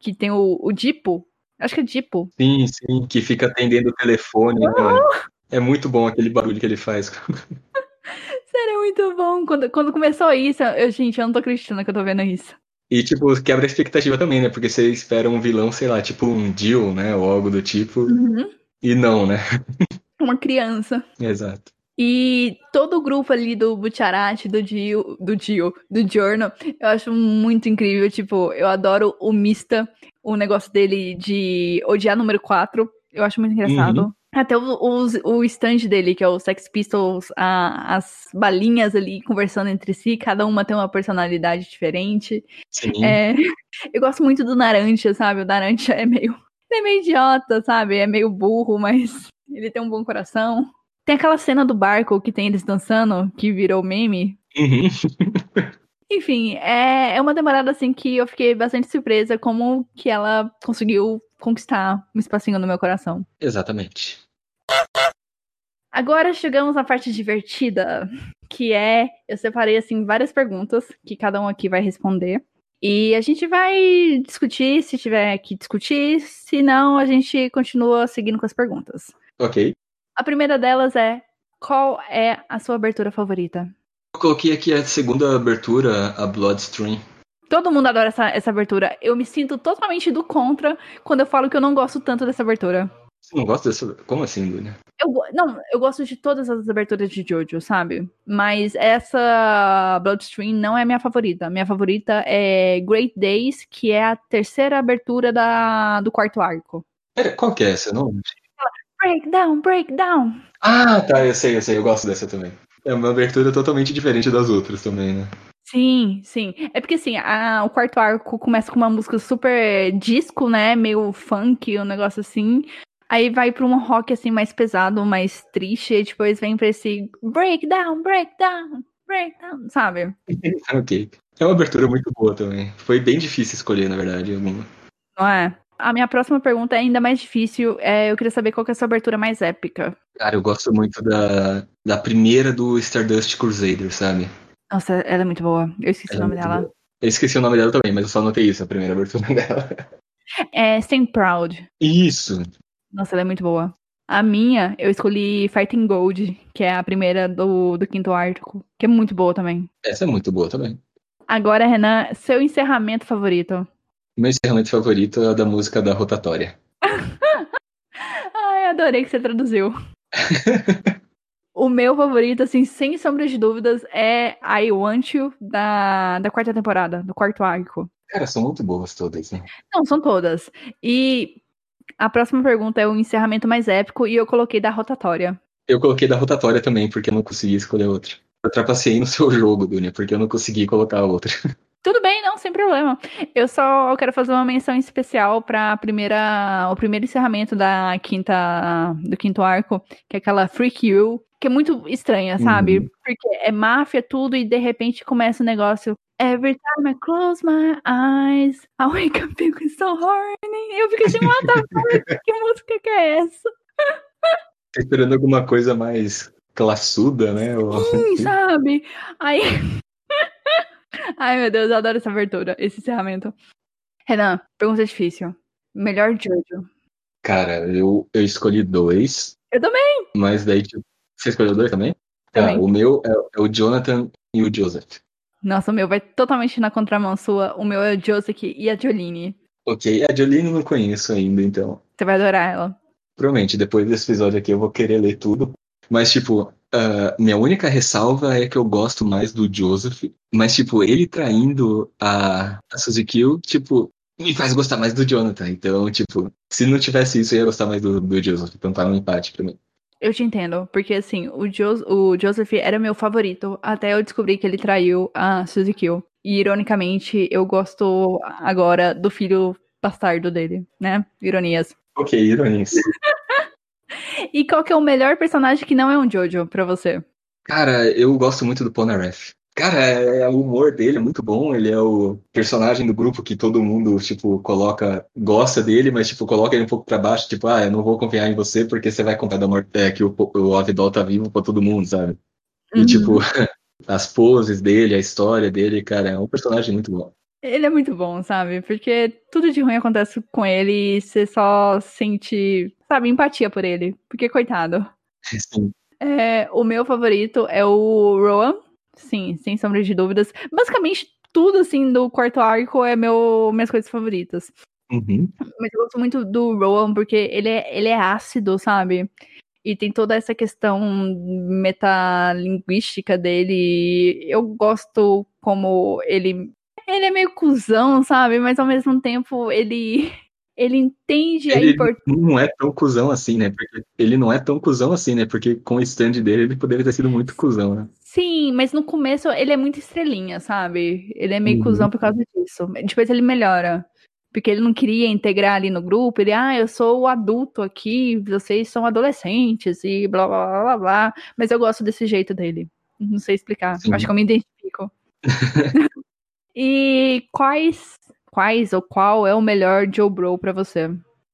Que tem o, o Dipo. Acho que é Dipo. Sim, sim. Que fica atendendo o telefone. Né? É muito bom aquele barulho que ele faz. Sério, é muito bom. Quando, quando começou isso, eu, gente, eu não tô acreditando que eu tô vendo isso. E, tipo, quebra a expectativa também, né? Porque você espera um vilão, sei lá, tipo um Jill, né? Ou algo do tipo. Uhum. E não, né? Uma criança. Exato. E todo o grupo ali do Butcharati, do Dio, do Dio, do Giorno, eu acho muito incrível. Tipo, eu adoro o Mista, o negócio dele de odiar número 4. Eu acho muito engraçado. Uhum. Até o, o, o stand dele, que é o Sex Pistols, a, as balinhas ali conversando entre si, cada uma tem uma personalidade diferente. Sim. É, eu gosto muito do Naranja, sabe? O Naranja é meio. Ele é meio idiota, sabe? É meio burro, mas ele tem um bom coração. Tem aquela cena do barco que tem eles dançando, que virou meme. Uhum. Enfim, é, é uma demorada assim que eu fiquei bastante surpresa como que ela conseguiu conquistar um espacinho no meu coração. Exatamente. Agora chegamos na parte divertida, que é eu separei assim várias perguntas que cada um aqui vai responder. E a gente vai discutir se tiver que discutir, se não, a gente continua seguindo com as perguntas. Ok. A primeira delas é: qual é a sua abertura favorita? Eu coloquei aqui a segunda abertura, a Bloodstream. Todo mundo adora essa, essa abertura. Eu me sinto totalmente do contra quando eu falo que eu não gosto tanto dessa abertura. Você não gosta dessa. Como assim, Dunia? Eu, não, eu gosto de todas as aberturas de Jojo, sabe? Mas essa Bloodstream não é minha favorita. Minha favorita é Great Days, que é a terceira abertura da, do quarto arco. Pera, qual que é essa? Não? Breakdown, breakdown. Ah, tá, eu sei, eu sei, eu gosto dessa também. É uma abertura totalmente diferente das outras também, né? Sim, sim. É porque assim, a, o quarto arco começa com uma música super disco, né? Meio funk, um negócio assim. Aí vai pra um rock assim mais pesado, mais triste, e depois vem pra esse breakdown, breakdown, breakdown, sabe? ok. É uma abertura muito boa também. Foi bem difícil escolher, na verdade, alguma. Não é? A minha próxima pergunta é ainda mais difícil. É, eu queria saber qual que é a sua abertura mais épica. Cara, eu gosto muito da, da primeira do Stardust Crusader, sabe? Nossa, ela é muito boa. Eu esqueci ela o é nome é dela. Boa. Eu esqueci o nome dela também, mas eu só anotei isso, a primeira abertura dela. É Stand Proud. Isso. Nossa, ela é muito boa. A minha, eu escolhi Fighting Gold, que é a primeira do, do quinto arco, que é muito boa também. Essa é muito boa também. Agora, Renan, seu encerramento favorito? Meu encerramento favorito é o da música da rotatória. Ai, adorei que você traduziu. o meu favorito, assim, sem sombra de dúvidas, é I Want You, da, da quarta temporada, do quarto arco. Cara, são muito boas todas, né? Não, são todas. E a próxima pergunta é o encerramento mais épico, e eu coloquei da rotatória. Eu coloquei da rotatória também, porque eu não consegui escolher outra. Eu no seu jogo, Dunia, porque eu não consegui colocar outra. Tudo bem, não, sem problema. Eu só quero fazer uma menção especial para primeira, o primeiro encerramento da quinta, do quinto arco, que é aquela Freak You, que é muito estranha, sabe? Uhum. Porque é máfia tudo e de repente começa o um negócio Every time I close my eyes, I wake up feeling so horny. Eu fico assim, what the que música que é essa? Tá esperando alguma coisa mais classuda, né? Sim, sabe? Aí Ai, meu Deus, eu adoro essa abertura, esse encerramento. Renan, pergunta difícil. Melhor Jojo? Cara, eu, eu escolhi dois. Eu também. Mas daí, tipo, você escolheu dois também? também. Ah, o meu é, é, o Jonathan e o Joseph. Nossa, o meu vai totalmente na contramão sua. O meu é o Joseph e a Jolene. Ok, a Jolene não conheço ainda, então. Você vai adorar ela. Provavelmente, depois desse episódio aqui eu vou querer ler tudo. Mas, tipo, Uh, minha única ressalva é que eu gosto mais do Joseph, mas, tipo, ele traindo a, a Suzy Kill, tipo, me faz gostar mais do Jonathan. Então, tipo, se não tivesse isso, eu ia gostar mais do, do Joseph. Então tá um empate pra mim. Eu te entendo, porque assim, o, jo o Joseph era meu favorito até eu descobrir que ele traiu a Suzy Kill. E ironicamente, eu gosto agora do filho bastardo dele, né? Ironias. Ok, ironias. E qual que é o melhor personagem que não é um Jojo pra você? Cara, eu gosto muito do Polnareff. Cara, é, é, o humor dele é muito bom. Ele é o personagem do grupo que todo mundo, tipo, coloca, gosta dele, mas, tipo, coloca ele um pouco pra baixo, tipo, ah, eu não vou confiar em você porque você vai contar da morte, é, que o, o Avidol tá vivo pra todo mundo, sabe? E, uhum. tipo, as poses dele, a história dele, cara, é um personagem muito bom. Ele é muito bom, sabe? Porque tudo de ruim acontece com ele e você só sente, sabe, empatia por ele. Porque, coitado. Sim. É, o meu favorito é o Rowan. Sim, sem sombra de dúvidas. Basicamente, tudo, assim, do quarto arco é meu, minhas coisas favoritas. Uhum. Mas eu gosto muito do Rowan porque ele é, ele é ácido, sabe? E tem toda essa questão metalinguística dele. Eu gosto como ele ele é meio cuzão, sabe? Mas ao mesmo tempo ele ele entende ele a importância. Não é tão cuzão assim, né? Porque ele não é tão cuzão assim, né? Porque com o stand dele ele poderia ter sido muito cuzão, né? Sim, mas no começo ele é muito estrelinha, sabe? Ele é meio uhum. cuzão por causa disso. Depois ele melhora. porque ele não queria integrar ali no grupo. Ele, ah, eu sou o adulto aqui, vocês são adolescentes e blá blá blá blá blá. Mas eu gosto desse jeito dele. Não sei explicar. Sim. Acho que eu me identifico. e quais, quais ou qual é o melhor Joe Bro pra você?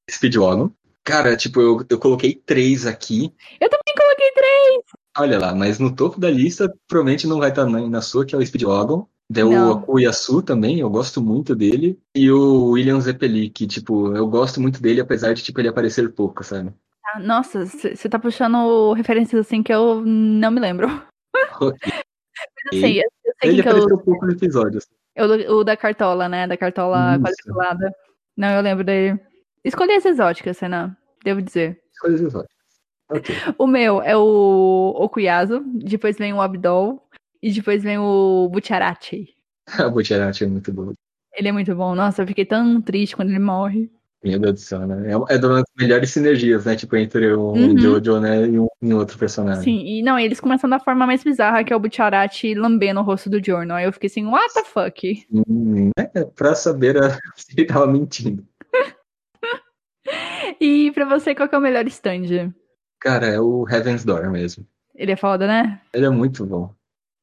Speedwagon. Cara, tipo, eu, eu coloquei três aqui. Eu também coloquei três! Olha lá, mas no topo da lista, provavelmente não vai estar na, na sua, que é o Speedwagon. Deu o Akuyasu também, eu gosto muito dele. E o William Zeppeli, que, tipo, eu gosto muito dele, apesar de, tipo, ele aparecer pouco, sabe? Ah, nossa, você tá puxando referências assim que eu não me lembro. Ok. Mas, assim, eu, eu sei ele apareceu eu... pouco no episódio. Assim. Eu, o da cartola, né? Da cartola Isso. quadriculada. Não, eu lembro dele. Escolhi as exóticas, Renan, devo dizer. Escolhi as exóticas. Okay. O meu é o Okuyasu, depois vem o Abdol, e depois vem o Butcherati. o Butcherati é muito bom. Ele é muito bom. Nossa, eu fiquei tão triste quando ele morre. Meu Deus do céu, né? É, é uma das melhores sinergias, né? Tipo, entre o uhum. Jojo, né? E um, e outro personagem. Sim, e não, eles começam da forma mais bizarra, que é o Butcherati lambendo o rosto do Jorno. Aí eu fiquei assim, what the fuck? Hum, é, pra saber a... se ele tava mentindo. e pra você, qual que é o melhor stand? Cara, é o Heaven's Door mesmo. Ele é foda, né? Ele é muito bom.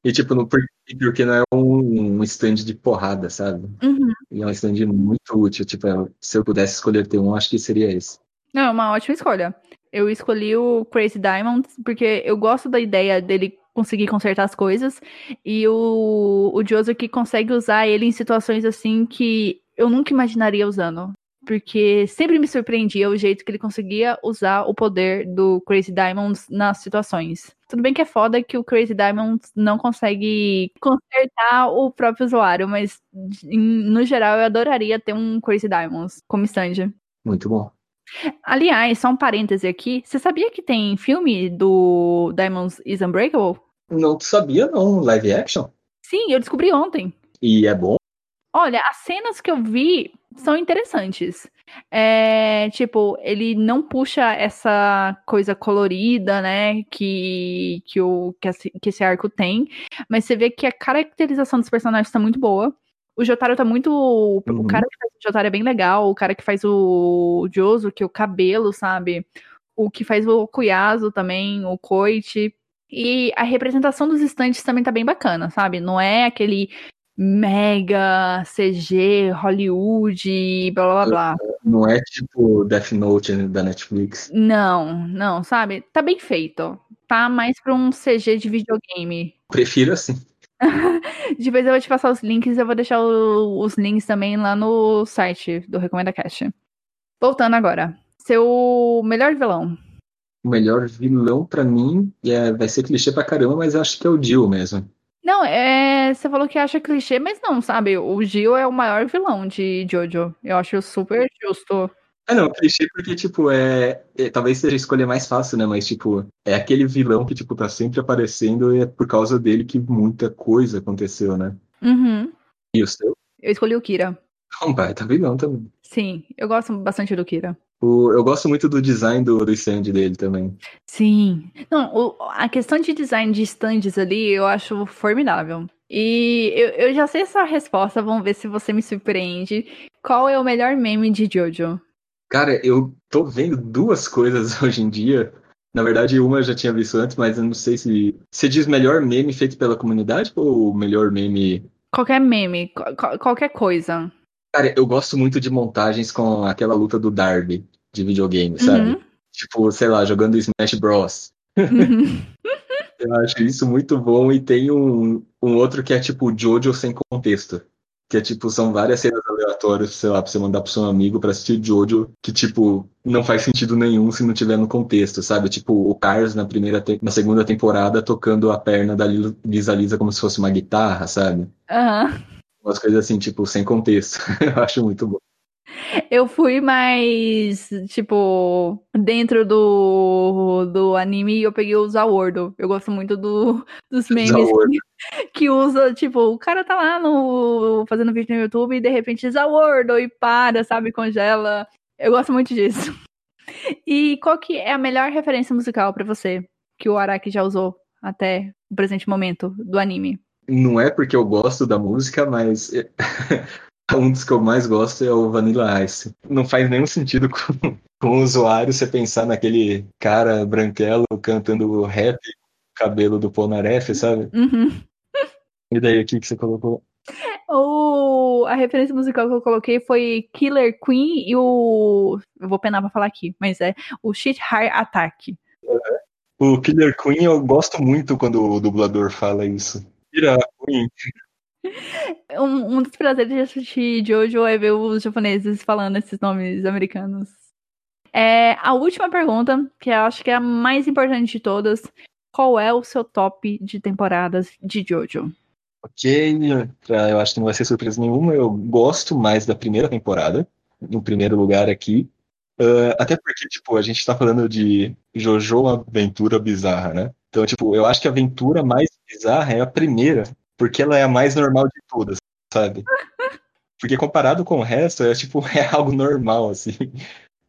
E, tipo, no, porque não é um, um stand de porrada, sabe? Uhum. E é um stand muito útil. Tipo, é, se eu pudesse escolher ter um, acho que seria esse. Não, é uma ótima escolha. Eu escolhi o Crazy Diamond porque eu gosto da ideia dele conseguir consertar as coisas. E o, o Joseph que consegue usar ele em situações assim que eu nunca imaginaria usando porque sempre me surpreendia o jeito que ele conseguia usar o poder do Crazy Diamonds nas situações. Tudo bem que é foda que o Crazy Diamonds não consegue consertar o próprio usuário, mas no geral eu adoraria ter um Crazy Diamonds como stand. Muito bom. Aliás, só um parêntese aqui. Você sabia que tem filme do Diamonds is Unbreakable? Não sabia, não. Live action? Sim, eu descobri ontem. E é bom? Olha, as cenas que eu vi são interessantes. É, tipo, ele não puxa essa coisa colorida, né, que, que, o, que, esse, que esse arco tem, mas você vê que a caracterização dos personagens tá muito boa. O Jotaro tá muito. Uhum. O cara que faz o Jotaro é bem legal, o cara que faz o Joso, que é o cabelo, sabe? O que faz o Kuyasu também, o Koichi. E a representação dos estantes também tá bem bacana, sabe? Não é aquele mega CG, Hollywood, blá blá blá. Não é tipo Death Note da Netflix. Não, não, sabe? Tá bem feito. Tá mais pra um CG de videogame. Prefiro assim. Depois eu vou te passar os links, eu vou deixar o, os links também lá no site do Recomenda Cash. Voltando agora. Seu melhor vilão. O melhor vilão para mim é, vai ser clichê pra caramba, mas acho que é o Jill mesmo. Não, é, você falou que acha clichê, mas não, sabe? O Gil é o maior vilão de Jojo. Eu acho super justo. Ah, não, clichê porque, tipo, é, é, Talvez seja a escolha mais fácil, né? Mas, tipo, é aquele vilão que, tipo, tá sempre aparecendo e é por causa dele que muita coisa aconteceu, né? Uhum. E o seu? Eu escolhi o Kira. Um baita vilão também. Sim, eu gosto bastante do Kira. O, eu gosto muito do design do, do stand dele também. Sim. Não, o, a questão de design de stands ali eu acho formidável. E eu, eu já sei essa resposta, vamos ver se você me surpreende. Qual é o melhor meme de Jojo? Cara, eu tô vendo duas coisas hoje em dia. Na verdade, uma eu já tinha visto antes, mas eu não sei se. Você diz melhor meme feito pela comunidade ou melhor meme. Qualquer meme, qualquer coisa. Cara, eu gosto muito de montagens com aquela luta do Darby de videogame, sabe? Uhum. Tipo, sei lá, jogando Smash Bros. Uhum. eu acho isso muito bom e tem um, um outro que é tipo Jojo sem contexto. Que é tipo, são várias cenas aleatórias, sei lá, pra você mandar pro seu amigo pra assistir Jojo, que tipo, não faz sentido nenhum se não tiver no contexto, sabe? Tipo, o Cars na primeira na segunda temporada tocando a perna da Lisa Lisa como se fosse uma guitarra, sabe? Aham. Uhum umas coisas assim, tipo, sem contexto. eu acho muito bom. Eu fui mais, tipo, dentro do, do anime eu peguei o Zawordo. Eu gosto muito do, dos memes que, que, usa, tipo, o cara tá lá no, fazendo vídeo no YouTube e de repente Zawordo e para, sabe, congela. Eu gosto muito disso. E qual que é a melhor referência musical para você que o Araki já usou até o presente momento do anime? Não é porque eu gosto da música, mas um dos que eu mais gosto é o Vanilla Ice. Não faz nenhum sentido com, com o usuário você pensar naquele cara branquelo cantando rap, cabelo do Polnareff, sabe? Uhum. E daí, o que, que você colocou? O... A referência musical que eu coloquei foi Killer Queen e o. Eu vou penar pra falar aqui, mas é o Shit Heart Attack. Uhum. O Killer Queen eu gosto muito quando o dublador fala isso. Queen. Um, um dos prazeres de assistir Jojo é ver os japoneses falando esses nomes americanos. É, a última pergunta, que eu acho que é a mais importante de todas. Qual é o seu top de temporadas de Jojo? Ok, eu acho que não vai ser surpresa nenhuma. Eu gosto mais da primeira temporada, no primeiro lugar aqui. Uh, até porque, tipo, a gente tá falando de Jojo aventura bizarra, né? Então, tipo, eu acho que a aventura mais bizarra é a primeira, porque ela é a mais normal de todas, sabe? Porque comparado com o resto, é tipo, é algo normal, assim.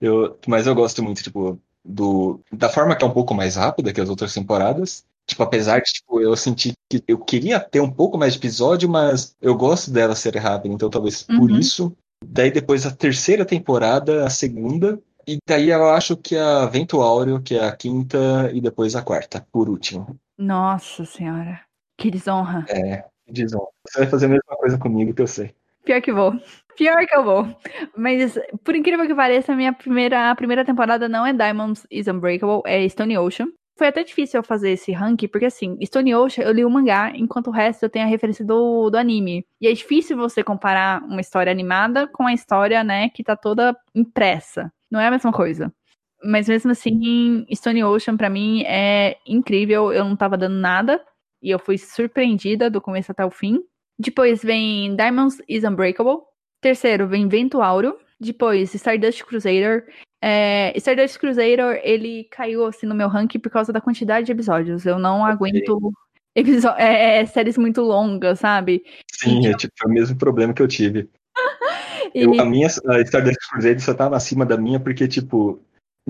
Eu, mas eu gosto muito, tipo, do, da forma que é um pouco mais rápida que as outras temporadas. Tipo, apesar de tipo, eu sentir que eu queria ter um pouco mais de episódio, mas eu gosto dela ser rápida, então talvez uhum. por isso. Daí depois a terceira temporada, a segunda, e daí eu acho que a Vento Áureo, que é a quinta, e depois a quarta, por último. Nossa senhora. Que desonra. É, que desonra. Você vai fazer a mesma coisa comigo que eu sei. Pior que vou. Pior que eu vou. Mas, por incrível que pareça, a minha primeira, a primeira temporada não é Diamonds is Unbreakable, é Stone Ocean. Foi até difícil eu fazer esse ranking, porque assim, Stone Ocean eu li o mangá, enquanto o resto eu tenho a referência do, do anime. E é difícil você comparar uma história animada com a história, né, que tá toda impressa. Não é a mesma coisa. Mas mesmo assim, Stone Ocean para mim é incrível, eu não tava dando nada. E eu fui surpreendida do começo até o fim. Depois vem Diamonds is Unbreakable. Terceiro vem Vento Áureo. Depois Stardust Crusader. É, Stardust Crusader, ele caiu assim no meu ranking por causa da quantidade de episódios. Eu não okay. aguento é, é, séries muito longas, sabe? Sim, é tipo é o mesmo problema que eu tive. e... eu, a minha a Stardust Crusader só tava acima da minha porque, tipo,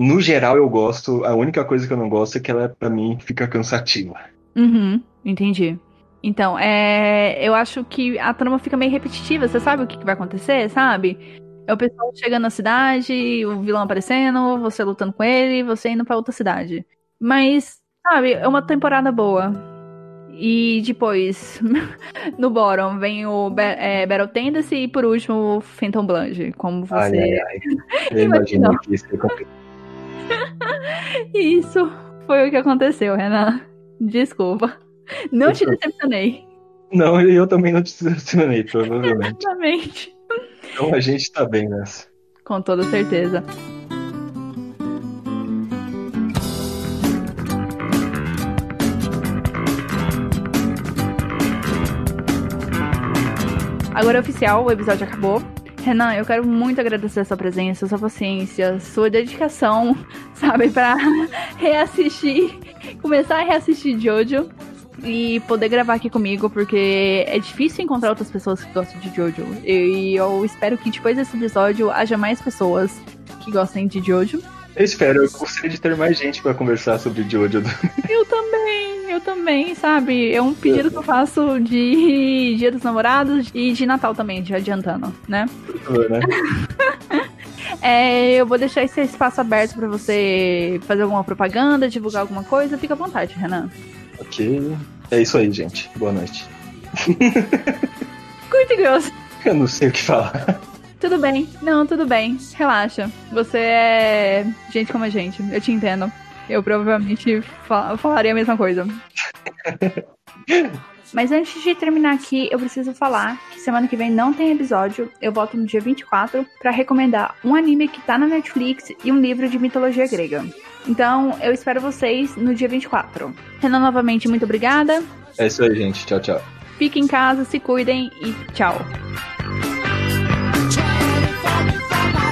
no geral eu gosto. A única coisa que eu não gosto é que ela, pra mim, fica cansativa. Uhum. Entendi. Então, é, eu acho que a trama fica meio repetitiva. Você sabe o que, que vai acontecer, sabe? É o pessoal chegando na cidade, o vilão aparecendo, você lutando com ele, você indo pra outra cidade. Mas, sabe, é uma temporada boa. E depois, no bottom, vem o é, Battle Tendency e por último o Phantom Blanche, como você. Ai, ai, ai. Eu imagino que isso Isso foi o que aconteceu, Renan. Desculpa. Não te decepcionei. Não, eu também não te decepcionei, provavelmente. Exatamente. Então a gente tá bem nessa. Com toda certeza. Agora é oficial, o episódio acabou. Renan, eu quero muito agradecer a sua presença, sua paciência, sua dedicação, sabe, para reassistir, começar a reassistir Jojo e poder gravar aqui comigo, porque é difícil encontrar outras pessoas que gostam de Jojo. E eu espero que depois desse episódio haja mais pessoas que gostem de Jojo. Eu espero, eu gostaria de ter mais gente para conversar sobre Jojo. Eu também, eu também, sabe? É um pedido que eu faço de Dia dos Namorados e de Natal também, já adiantando, né? né? É, eu vou deixar esse espaço aberto para você fazer alguma propaganda, divulgar alguma coisa. Fica à vontade, Renan. Ok. É isso aí, gente. Boa noite. Curto e grosso. Eu não sei o que falar. Tudo bem. Não, tudo bem. Relaxa. Você é gente como a gente. Eu te entendo. Eu provavelmente fal falaria a mesma coisa. Mas antes de terminar aqui, eu preciso falar que semana que vem não tem episódio. Eu volto no dia 24 para recomendar um anime que tá na Netflix e um livro de mitologia grega. Então, eu espero vocês no dia 24. Renan, novamente, muito obrigada. É isso aí, gente. Tchau, tchau. Fiquem em casa, se cuidem e tchau. bye